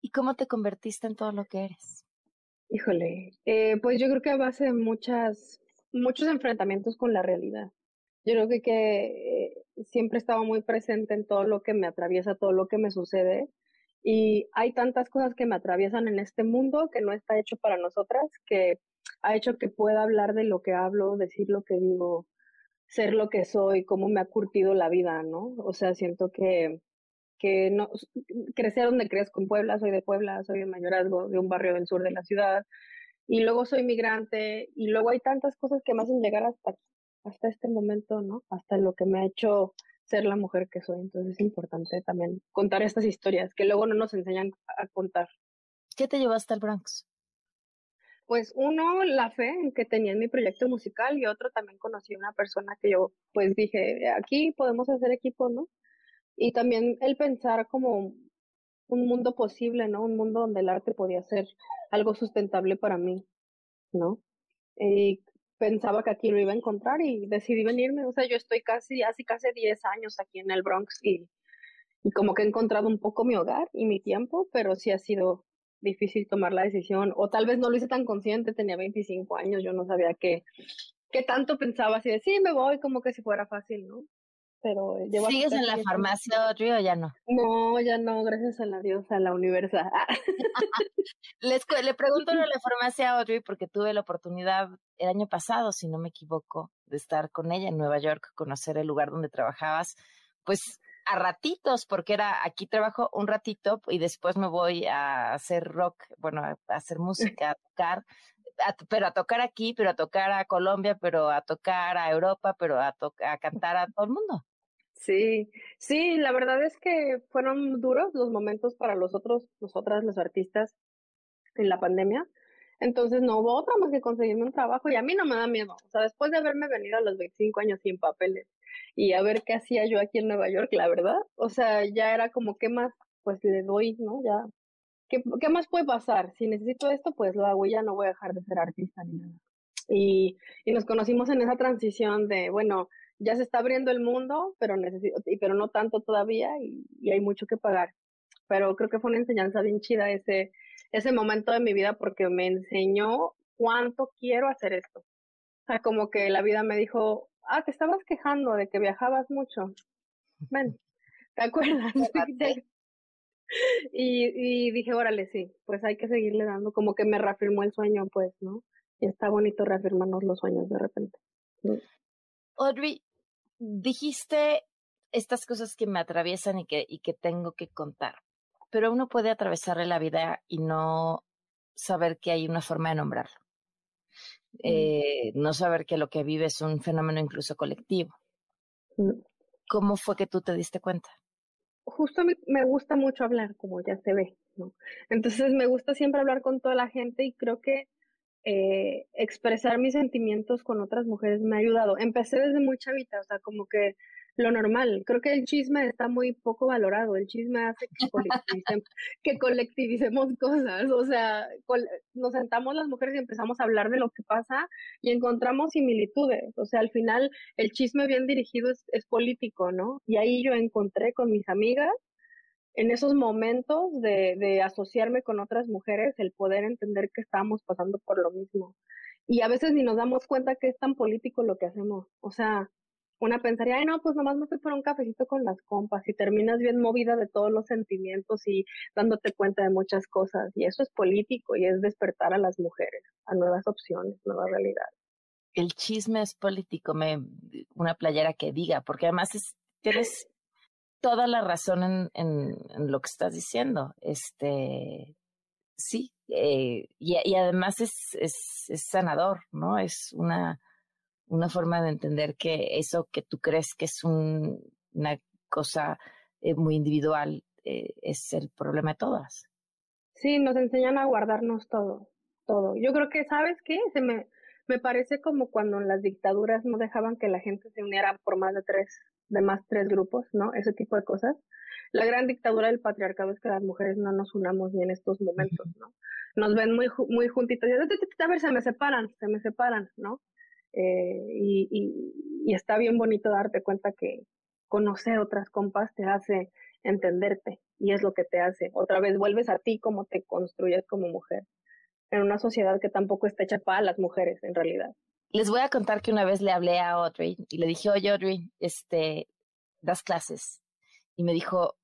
¿Y cómo te convertiste en todo lo que eres? Híjole, eh, pues yo creo que a base de muchas, muchos enfrentamientos con la realidad. Yo creo que, eh, siempre he estado muy presente en todo lo que me atraviesa, todo lo que me sucede. Y hay tantas cosas que me atraviesan en este mundo que no está hecho para nosotras, que ha hecho que pueda hablar de lo que hablo, decir lo que digo, ser lo que soy, cómo me ha curtido la vida, ¿no? O sea, siento que, que no, crecer donde crezco en Puebla, soy de Puebla, soy de mayorazgo, de un barrio del sur de la ciudad, y luego soy migrante, y luego hay tantas cosas que me hacen llegar hasta hasta este momento, ¿no? Hasta lo que me ha hecho ser la mujer que soy. Entonces es importante también contar estas historias que luego no nos enseñan a contar. ¿Qué te llevó hasta el Bronx? Pues uno, la fe en que tenía en mi proyecto musical y otro también conocí a una persona que yo pues dije, aquí podemos hacer equipo, ¿no? Y también el pensar como un mundo posible, ¿no? Un mundo donde el arte podía ser algo sustentable para mí, ¿no? Y pensaba que aquí lo iba a encontrar y decidí venirme. O sea, yo estoy casi, hace casi 10 años aquí en el Bronx y, y como que he encontrado un poco mi hogar y mi tiempo, pero sí ha sido difícil tomar la decisión. O tal vez no lo hice tan consciente, tenía 25 años, yo no sabía qué, qué tanto pensaba así de, sí, me voy, como que si fuera fácil, ¿no? Pero eh, llevo ¿Sigues en la años. farmacia, Audrey, o ya no? No, ya no, gracias a la diosa, a la universal. Les, le pregunto lo de la farmacia a Audrey porque tuve la oportunidad el año pasado, si no me equivoco, de estar con ella en Nueva York, conocer el lugar donde trabajabas, pues a ratitos, porque era aquí trabajo un ratito y después me voy a hacer rock, bueno, a a hacer música, a tocar, a- pero a tocar aquí, pero a tocar a Colombia, pero a tocar a Europa, pero a, to- a cantar a todo el mundo. Sí, sí, la verdad es que fueron duros los momentos para nosotros, nosotras, los artistas, en la pandemia. Entonces no hubo otra más que conseguirme un trabajo y a mí no me da miedo. O sea, después de haberme venido a los 25 años sin papeles y a ver qué hacía yo aquí en Nueva York, la verdad, o sea, ya era como, ¿qué más? Pues le doy, ¿no? Ya, ¿qué, qué más puede pasar? Si necesito esto, pues lo hago y ya no voy a dejar de ser artista ni nada. Y, y nos conocimos en esa transición de, bueno, ya se está abriendo el mundo, pero necesito, y- pero no tanto todavía y, y hay mucho que pagar. Pero creo que fue una enseñanza bien chida ese, ese momento de mi vida porque me enseñó cuánto quiero hacer esto. O sea, como que la vida me dijo, ah, te estabas quejando de que viajabas mucho. Ven, ¿te acuerdas? y, y dije, órale, sí, pues hay que seguirle dando, como que me reafirmó el sueño, pues, ¿no? Y está bonito reafirmarnos los sueños de repente. Audrey, dijiste estas cosas que me atraviesan y que, y que tengo que contar, pero uno puede atravesarle la vida y no saber que hay una forma de nombrarlo. eh, no saber que lo que vive es un fenómeno incluso colectivo. ¿Cómo fue que tú te diste cuenta? Justo a mí me gusta mucho hablar, como ya se ve, ¿no? Entonces me gusta siempre hablar con toda la gente y creo que eh, expresar mis sentimientos con otras mujeres me ha ayudado. Empecé desde muy chavita, o sea, como que lo normal. Creo que el chisme está muy poco valorado. El chisme hace que colectivicemos, cosas. O sea, nos sentamos las mujeres y empezamos a hablar de lo que pasa y encontramos similitudes. O sea, al final el chisme bien dirigido es político, ¿no? Y ahí yo encontré con mis amigas en esos momentos de, asociarme con otras mujeres, el poder entender que estábamos pasando por lo mismo. Y a veces ni nos damos cuenta que es tan político lo que hacemos. O sea, una pensaría, ay, no, pues nomás me fui por un cafecito con las compas y terminas bien movida de todos los sentimientos y dándote cuenta de muchas cosas. Y eso es político y es despertar a las mujeres a nuevas opciones, nuevas realidades. El chisme es político, me, una playera que diga, porque además es, tienes toda la razón en, en, lo que estás diciendo. Este, sí, eh, y, además es, es, sanador, ¿no? Es una forma de entender que eso que tú crees que es una cosa eh, muy individual eh, es el problema de todas. Sí, nos enseñan a guardarnos todo, todo. Yo creo que, ¿sabes qué? Se me, me parece como cuando en las dictaduras no dejaban que la gente se uniera por más de tres, de más tres grupos, ¿no? Ese tipo de cosas. La gran dictadura del patriarcado es que las mujeres no nos unamos ni en estos momentos, ¿no? Nos ven muy, muy juntitos y a ver, se me separan, se me separan, ¿no? Eh, y, y, está bien bonito darte cuenta que conocer otras compas te hace entenderte y es lo que te hace. Otra vez vuelves a ti como te construyes como mujer en una sociedad que tampoco está hecha para las mujeres en realidad. Les voy a contar que una vez le hablé a Audrey y le dije, oye Audrey, este, das clases. Y me dijo,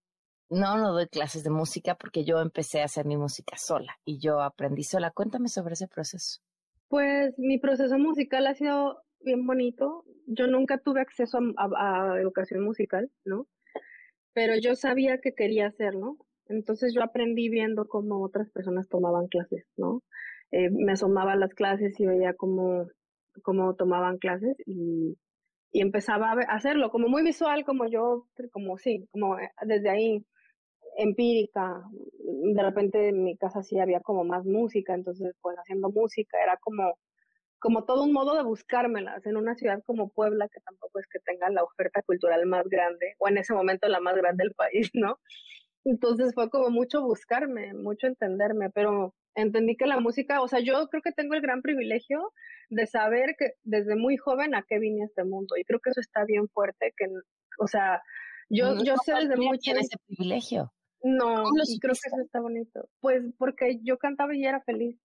no, no doy clases de música porque yo empecé a hacer mi música sola y yo aprendí sola. Cuéntame sobre ese proceso. Pues mi proceso musical ha sido bien bonito. Yo nunca tuve acceso a, educación musical, ¿no? Pero yo sabía que quería hacerlo. Entonces yo aprendí viendo cómo otras personas tomaban clases, ¿no? Eh, me asomaba a las clases y veía cómo, cómo tomaban clases y, y empezaba a hacerlo como muy visual, como yo, como sí, como eh, desde ahí empírica. De repente en mi casa sí había como más música, entonces pues haciendo música era como, como todo un modo de buscármelas en una ciudad como Puebla, que tampoco es que tenga la oferta cultural más grande, o en ese momento la más grande del país, ¿no? Entonces fue como mucho buscarme, mucho entenderme, pero entendí que la música, o sea, yo creo que tengo el gran privilegio de saber que desde muy joven a qué vine a este mundo y creo que eso está bien fuerte, que, o sea, yo, yo sé desde muy tiene ese privilegio. No, y creo que eso está bonito. Pues porque yo cantaba y era feliz.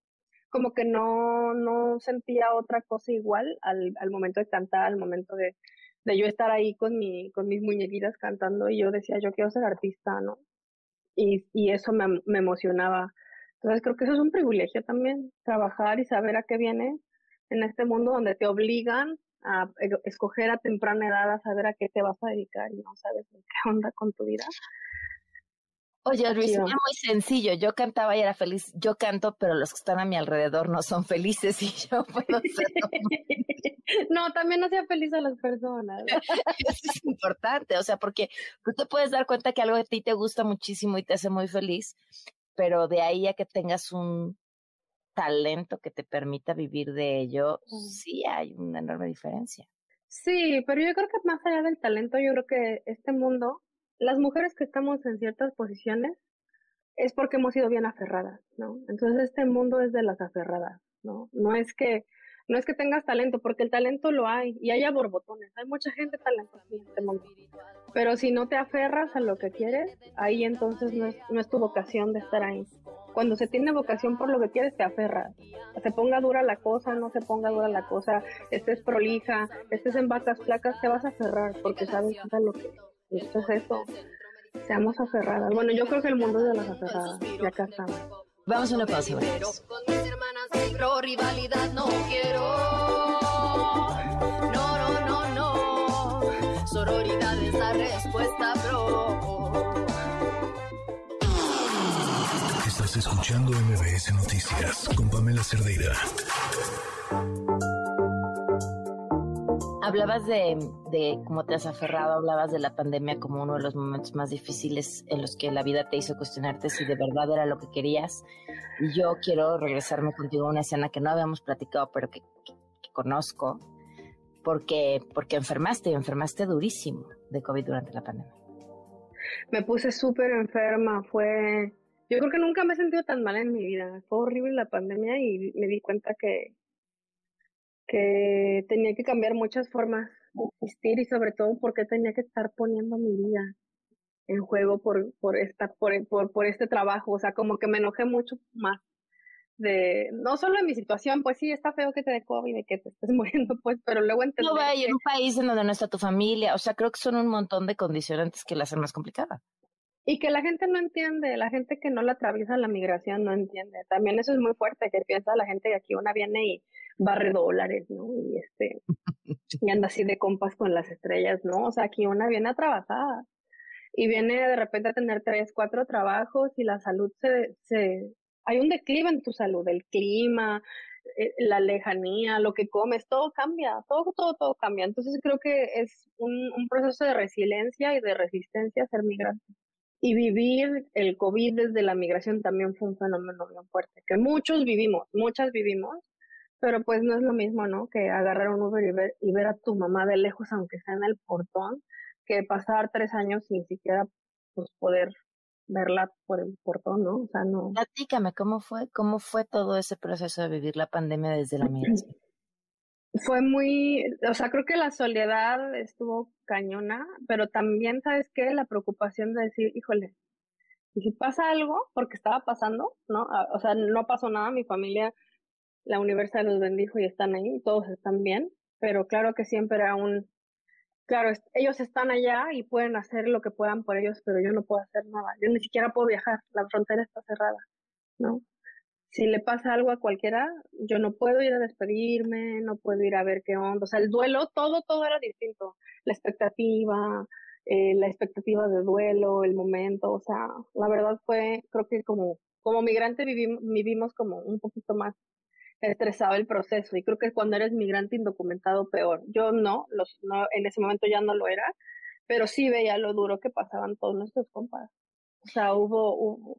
Como que no, no sentía otra cosa igual al, al momento de cantar, al momento de, de yo estar ahí con mi, con mis muñequitas cantando y yo decía, yo quiero ser artista, ¿no? Y, y eso me, me emocionaba. Entonces creo que eso es un privilegio también, trabajar y saber a qué viene en este mundo donde te obligan a e, escoger a temprana edad, a saber a qué te vas a dedicar y no sabes qué onda con tu vida. Oye, Luis, era muy sencillo. Yo cantaba y era feliz. Yo canto, pero los que están a mi alrededor no son felices y yo puedo ser. no, también hacía feliz a las personas. Eso es importante, o sea, porque tú te puedes dar cuenta que algo de ti te gusta muchísimo y te hace muy feliz, pero de ahí a que tengas un talento que te permita vivir de ello, sí hay una enorme diferencia. Sí, pero yo creo que más allá del talento, yo creo que este mundo las mujeres que estamos en ciertas posiciones es porque hemos sido bien aferradas, ¿no? Entonces este mundo es de las aferradas, ¿no? No es que no es que tengas talento, porque el talento lo hay y hay a borbotones, hay mucha gente talentosa en este mundo. Pero si no te aferras a lo que quieres, ahí entonces no es, no es tu vocación de estar ahí. Cuando se tiene vocación por lo que quieres, te aferras. Se ponga dura la cosa, no se ponga dura la cosa, estés prolija, estés en vacas flacas, te vas a aferrar porque sabes lo que esto es eso. Seamos aferradas. Bueno, yo creo que el mundo es de las aferradas. Y acá estamos. Vamos a una pausa. Con mis hermanas rivalidad no quiero. No, no, no, no. Sororidad es la respuesta, bro. Estás escuchando MBS Noticias con Pamela Cerdeira. Hablabas de, de, cómo te has aferrado, hablabas de la pandemia como uno de los momentos más difíciles en los que la vida te hizo cuestionarte si de verdad era lo que querías. Y yo quiero regresarme contigo a una escena que no habíamos platicado, pero que, conozco, porque, porque enfermaste y enfermaste durísimo de COVID durante la pandemia. Me puse súper enferma, fue... Yo creo que nunca me he sentido tan mal en mi vida. Fue horrible la pandemia y me di cuenta que, que tenía que cambiar muchas formas de existir y sobre todo porque tenía que estar poniendo mi vida en juego por, por, esta, por, por, por este trabajo. O sea, como que me enojé mucho más de, no solo en mi situación, pues sí, está feo que te dé COVID y que te estés muriendo, pues, pero luego entendí. No vaya en un país en donde no está tu familia, o sea, creo que son un montón de condicionantes que la hacen más complicada. Y que la gente no entiende, la gente que no la atraviesa la migración no entiende. También eso es muy fuerte, que piensa la gente que aquí una viene y barre dólares, ¿no? Y este, y anda así de compas con las estrellas, ¿no? O sea, aquí una viene atrabajada y viene de repente a tener tres, cuatro trabajos y la salud se, se, hay un declive en tu salud, el clima, eh, la lejanía, lo que comes, todo cambia, todo, todo, todo cambia. Entonces creo que es un, un proceso de resiliencia y de resistencia a ser migrante. Y vivir el COVID desde la migración también fue un fenómeno bien fuerte, que muchos vivimos, muchas vivimos, pero pues no es lo mismo, ¿no? Que agarrar un Uber y ver, y ver a tu mamá de lejos, aunque sea en el portón, que pasar tres años sin siquiera pues, poder verla por el portón, ¿no? O sea, no. Platícame, ¿cómo fue, cómo fue todo ese proceso de vivir la pandemia desde la migración? Fue muy, o sea, creo que la soledad estuvo cañona, pero también, ¿sabes qué? La preocupación de decir, híjole, y si pasa algo, porque estaba pasando, ¿no? Ah, o sea, no pasó nada, mi familia, la universidad los bendijo y están ahí, todos están bien, pero claro que siempre era un, claro, ellos están allá y pueden hacer lo que puedan por ellos, pero yo no puedo hacer nada. Yo ni siquiera puedo viajar, la frontera está cerrada, ¿no? Si le pasa algo a cualquiera, yo no puedo ir a despedirme, no puedo ir a ver qué onda. O sea, el duelo, todo, todo era distinto. La expectativa, eh, la expectativa de duelo, el momento, o sea, la verdad fue, creo que como, como migrante vivimos, vivimos como un poquito más estresado el proceso y creo que cuando eres migrante indocumentado peor. Yo no, los, no, en ese momento ya no lo era, pero sí veía lo duro que pasaban todos nuestros compadres. O sea, hubo... hubo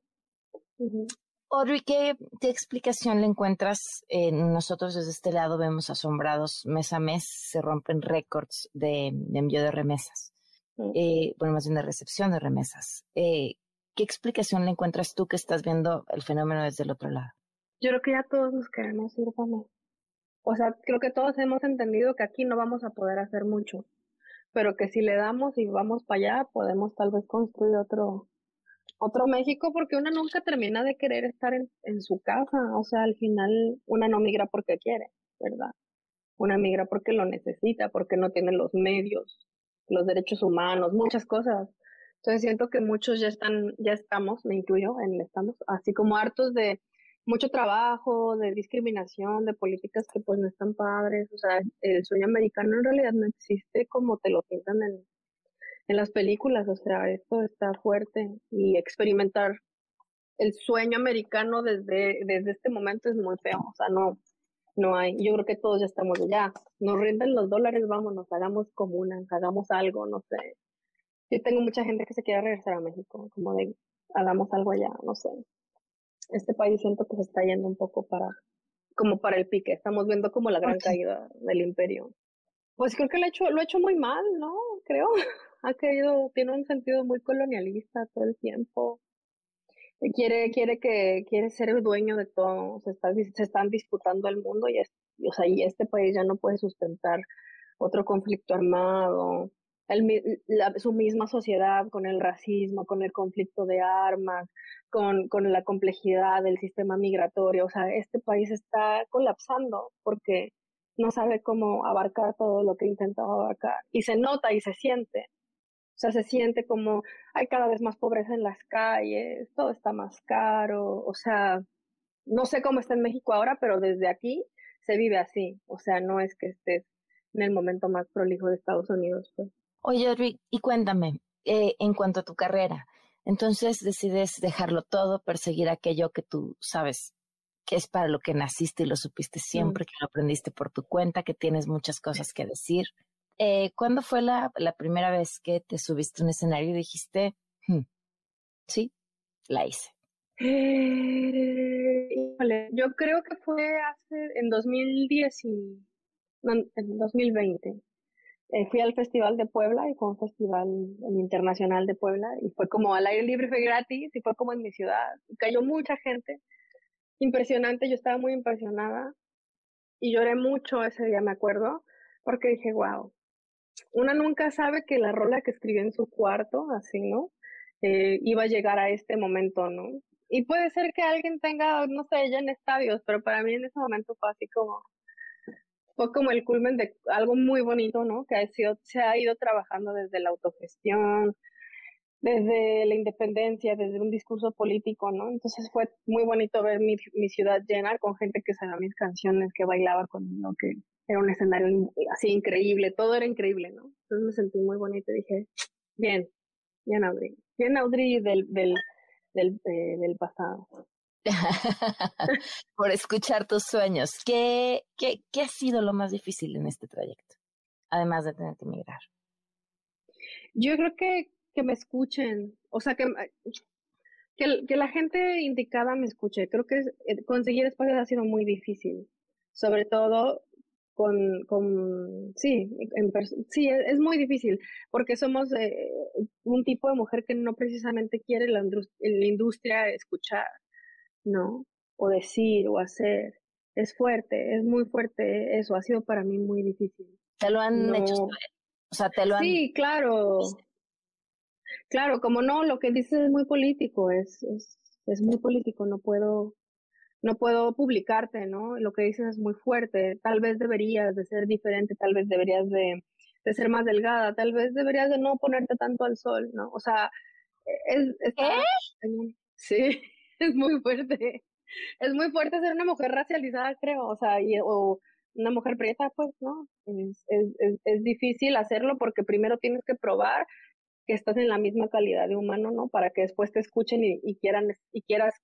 Audrey, ¿qué, ¿qué, explicación le encuentras? nosotros desde este lado vemos asombrados, mes a mes se rompen récords de, envío de remesas, eh, bueno, más bien de recepción de remesas. Eh, ¿Qué explicación le encuentras tú que estás viendo el fenómeno desde el otro lado? Yo creo que ya todos nos queremos ir más. O sea, creo que todos hemos entendido que aquí no vamos a poder hacer mucho, pero que si le damos y vamos para allá, podemos tal vez construir otro, otro México, porque una nunca termina de querer estar en, en su casa. O sea, al final una no migra porque quiere, ¿verdad? Una migra porque lo necesita, porque no tiene los medios, los derechos humanos, muchas cosas. Entonces siento que muchos ya están, ya estamos, me incluyo en estamos, así como hartos de mucho trabajo, de discriminación, de políticas que pues no están padres, o sea, el sueño americano en realidad no existe como te lo pintan en, en las películas, o sea, esto está fuerte y experimentar el sueño americano desde, desde este momento es muy feo, o sea, no, no hay, yo creo que todos ya estamos allá, nos rinden los dólares, vámonos, hagamos comunas, hagamos algo, no sé. Yo tengo mucha gente que se quiere regresar a México, como de, hagamos algo allá, no sé este país siento que se está yendo un poco para, como para el pique. Estamos viendo como la gran caída del imperio. Pues creo que lo ha hecho, lo ha hecho muy mal, ¿no? Creo. Ha querido, tiene un sentido muy colonialista todo el tiempo. Quiere, quiere que, quiere ser el dueño de todo. Se, está, se están disputando el mundo y, es, o sea, y este país ya no puede sustentar otro conflicto armado. El, la, su misma sociedad con el racismo, con el conflicto de armas, con, la complejidad del sistema migratorio. O sea, este país está colapsando porque no sabe cómo abarcar todo lo que intentaba abarcar. Y se nota y se siente. O sea, se siente como hay cada vez más pobreza en las calles, todo está más caro. O sea, no sé cómo está en México ahora, pero desde aquí se vive así. O sea, no es que estés en el momento más prolijo de Estados Unidos. Pues. Oye, Rick, y cuéntame, eh, en cuanto a tu carrera, entonces decides dejarlo todo, perseguir aquello que tú sabes que es para lo que naciste y lo supiste siempre, que lo aprendiste por tu cuenta, que tienes muchas cosas que decir. Eh, ¿Cuándo fue la, la, primera vez que te subiste a un escenario y dijiste, hmm, sí, la hice? Eh, yo creo que fue hace, en 2010 y, en 2020. Eh, fui al Festival de Puebla y fue un festival internacional de Puebla y fue como al aire libre, fue gratis y fue como en mi ciudad. Y cayó mucha gente. Impresionante, yo estaba muy impresionada y lloré mucho ese día, me acuerdo, porque dije, wow, una nunca sabe que la rola que escribió en su cuarto, así, ¿no? Eh, iba a llegar a este momento, ¿no? Y puede ser que alguien tenga, no sé, ya en estadios, pero para mí en ese momento fue así como, fue como el culmen de algo muy bonito, ¿no? Que ha sido, se ha ido trabajando desde la autogestión, desde la independencia, desde un discurso político, ¿no? Entonces fue muy bonito ver mi, mi ciudad llena con gente que sabía mis canciones, que bailaba conmigo, que era un escenario así increíble, todo era increíble, ¿no? Entonces me sentí muy bonito y dije, bien, bien Audrey, bien Audrey del, del, del, eh, del pasado. por escuchar tus sueños. ¿Qué, qué, ¿Qué ha sido lo más difícil en este trayecto? Además de tener que emigrar. Yo creo que, que me escuchen, o sea, que, que, la gente indicada me escuche. Creo que eh, conseguir espacios ha sido muy difícil, sobre todo con, con sí, en, sí, es, es, muy difícil, porque somos eh, un tipo de mujer que no precisamente quiere la, la industria escuchar. ¿No? O decir o hacer. Es fuerte, es muy fuerte eso, ha sido para mí muy difícil. Te lo han hecho, o sea, te lo han... Sí, claro. Claro, como no, lo que dices es muy político, es, es, es muy político, no puedo, no puedo publicarte, ¿no? Lo que dices es muy fuerte, tal vez deberías de ser diferente, tal vez deberías de, de ser más delgada, tal vez deberías de no ponerte tanto al sol, ¿no? O sea, es... es Sí. es muy fuerte. Es muy fuerte ser una mujer racializada, creo, o sea, y, o una mujer prieta, pues, ¿no? Es, es, es, difícil hacerlo porque primero tienes que probar que estás en la misma calidad de humano, ¿no? Para que después te escuchen y, y quieran, y quieras,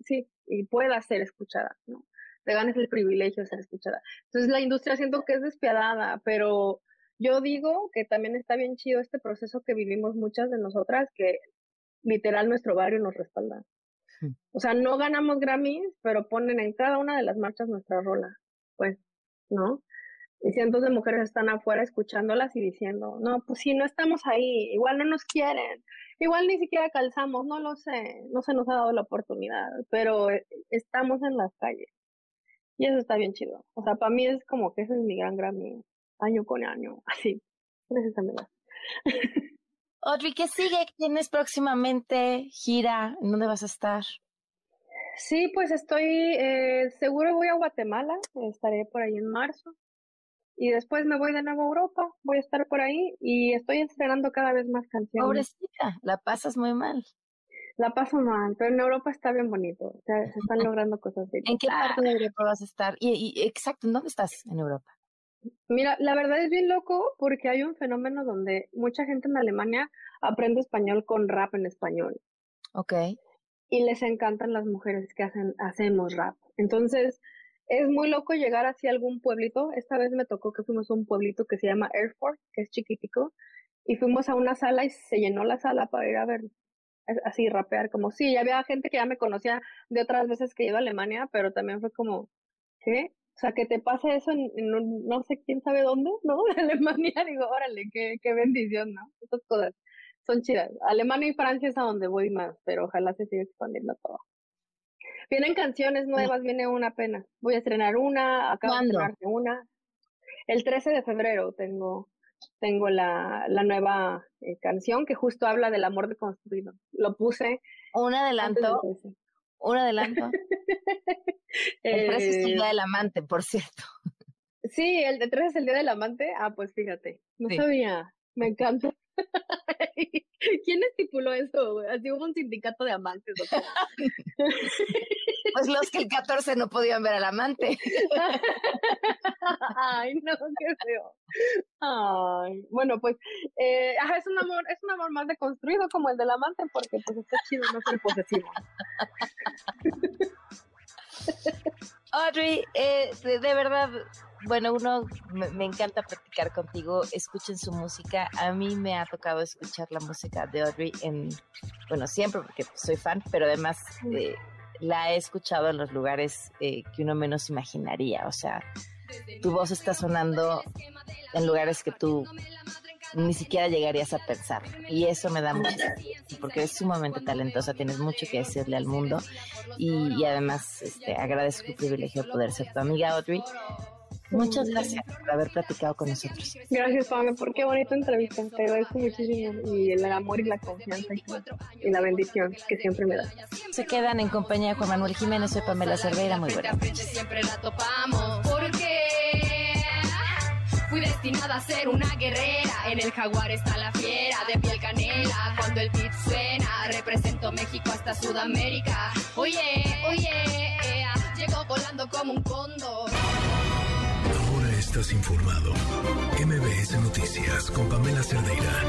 sí, y puedas ser escuchada, ¿no? Te ganes el privilegio de ser escuchada. Entonces la industria siento que es despiadada, pero yo digo que también está bien chido este proceso que vivimos muchas de nosotras, que literal nuestro barrio nos respalda. O sea, no ganamos Grammys, pero ponen en cada una de las marchas nuestra rola, pues, ¿no? Y cientos de mujeres están afuera escuchándolas y diciendo, no, pues sí, no estamos ahí, igual no nos quieren, igual ni siquiera calzamos, no lo sé, no se nos ha dado la oportunidad, pero eh, estamos en las calles. Y eso está bien chido. O sea, para mí es como que ese es mi gran Grammy, año con año, así. Amiga. Audrey, ¿qué sigue? ¿Tienes próximamente gira? ¿En dónde vas a estar? Sí, pues estoy, eh, seguro voy a Guatemala, estaré por ahí en marzo. Y después me voy de nuevo a Europa, voy a estar por ahí y estoy estrenando cada vez más canciones. Pobrecita, la pasas muy mal. La paso mal, pero en Europa está bien bonito, o sea, se están logrando cosas bien. ¿En qué parte de Europa vas a estar? Y, y exacto, ¿en dónde estás en Europa? Mira, la verdad es bien loco porque hay un fenómeno donde mucha gente en Alemania aprende español con rap en español. Ok. Y les encantan las mujeres que hacen, hacemos rap. Entonces, es muy loco llegar hacia algún pueblito. Esta vez me tocó que fuimos a un pueblito que se llama Erfurt, que es chiquitico, y fuimos a una sala y se llenó la sala para ir a ver así rapear, como sí, ya había gente que ya me conocía de otras veces que he ido a Alemania, pero también fue como, ¿qué? O sea, que te pase eso en, no sé quién sabe dónde, ¿no? De Alemania, digo, órale, qué, qué bendición, ¿no? Esas cosas son chidas. Alemania y Francia es a donde voy más, pero ojalá se siga expandiendo todo. Vienen canciones nuevas, viene una pena. Voy a estrenar una, acabo de estrenar una. El 13 de febrero tengo, tengo la, la nueva eh, canción que justo habla del amor deconstruido. Lo puse. Un adelanto. Un adelanto. el 13 es el día del amante, por cierto. Sí, el de 13 es el día del amante. Ah, pues fíjate, no sabía. Me encanta. ¿Quién estipuló eso? Así hubo un sindicato de amantes. pues los que el 14 no podían ver al amante. Ay, no, qué feo. Ay, bueno, pues eh, es un amor, es un amor más deconstruido como el del amante, porque pues está chido no ser posesivo. Audrey, eh, de, verdad, bueno, uno me, encanta practicar contigo. Escuchen su música. A mí me ha tocado escuchar la música de Audrey en, bueno, siempre porque soy fan, pero además eh, la he escuchado en los lugares eh, que uno menos imaginaría. O sea, tu voz está sonando en lugares que tú ni siquiera llegarías a pensar. Y eso me da mucho porque eres sumamente talentosa, tienes mucho que decirle al mundo y, además este, agradezco el privilegio de poder ser tu amiga Audrey. Muchas gracias por haber platicado con nosotros. Gracias, Pamela, por qué bonita entrevista. Te agradezco muchísimo. Y el amor y la confianza y, la bendición que siempre me das. Se quedan en compañía de Juan Manuel Jiménez. Soy Pamela Cerveira. Muy buenas Siempre la topamos. Porque Fui destinada a ser una guerrera. En el jaguar está la fiera de piel canela. Cuando el beat suena, represento México hasta Sudamérica. Oye, oye, llegó volando como un cóndor. Informado. MBS Noticias con Pamela Cerdeira.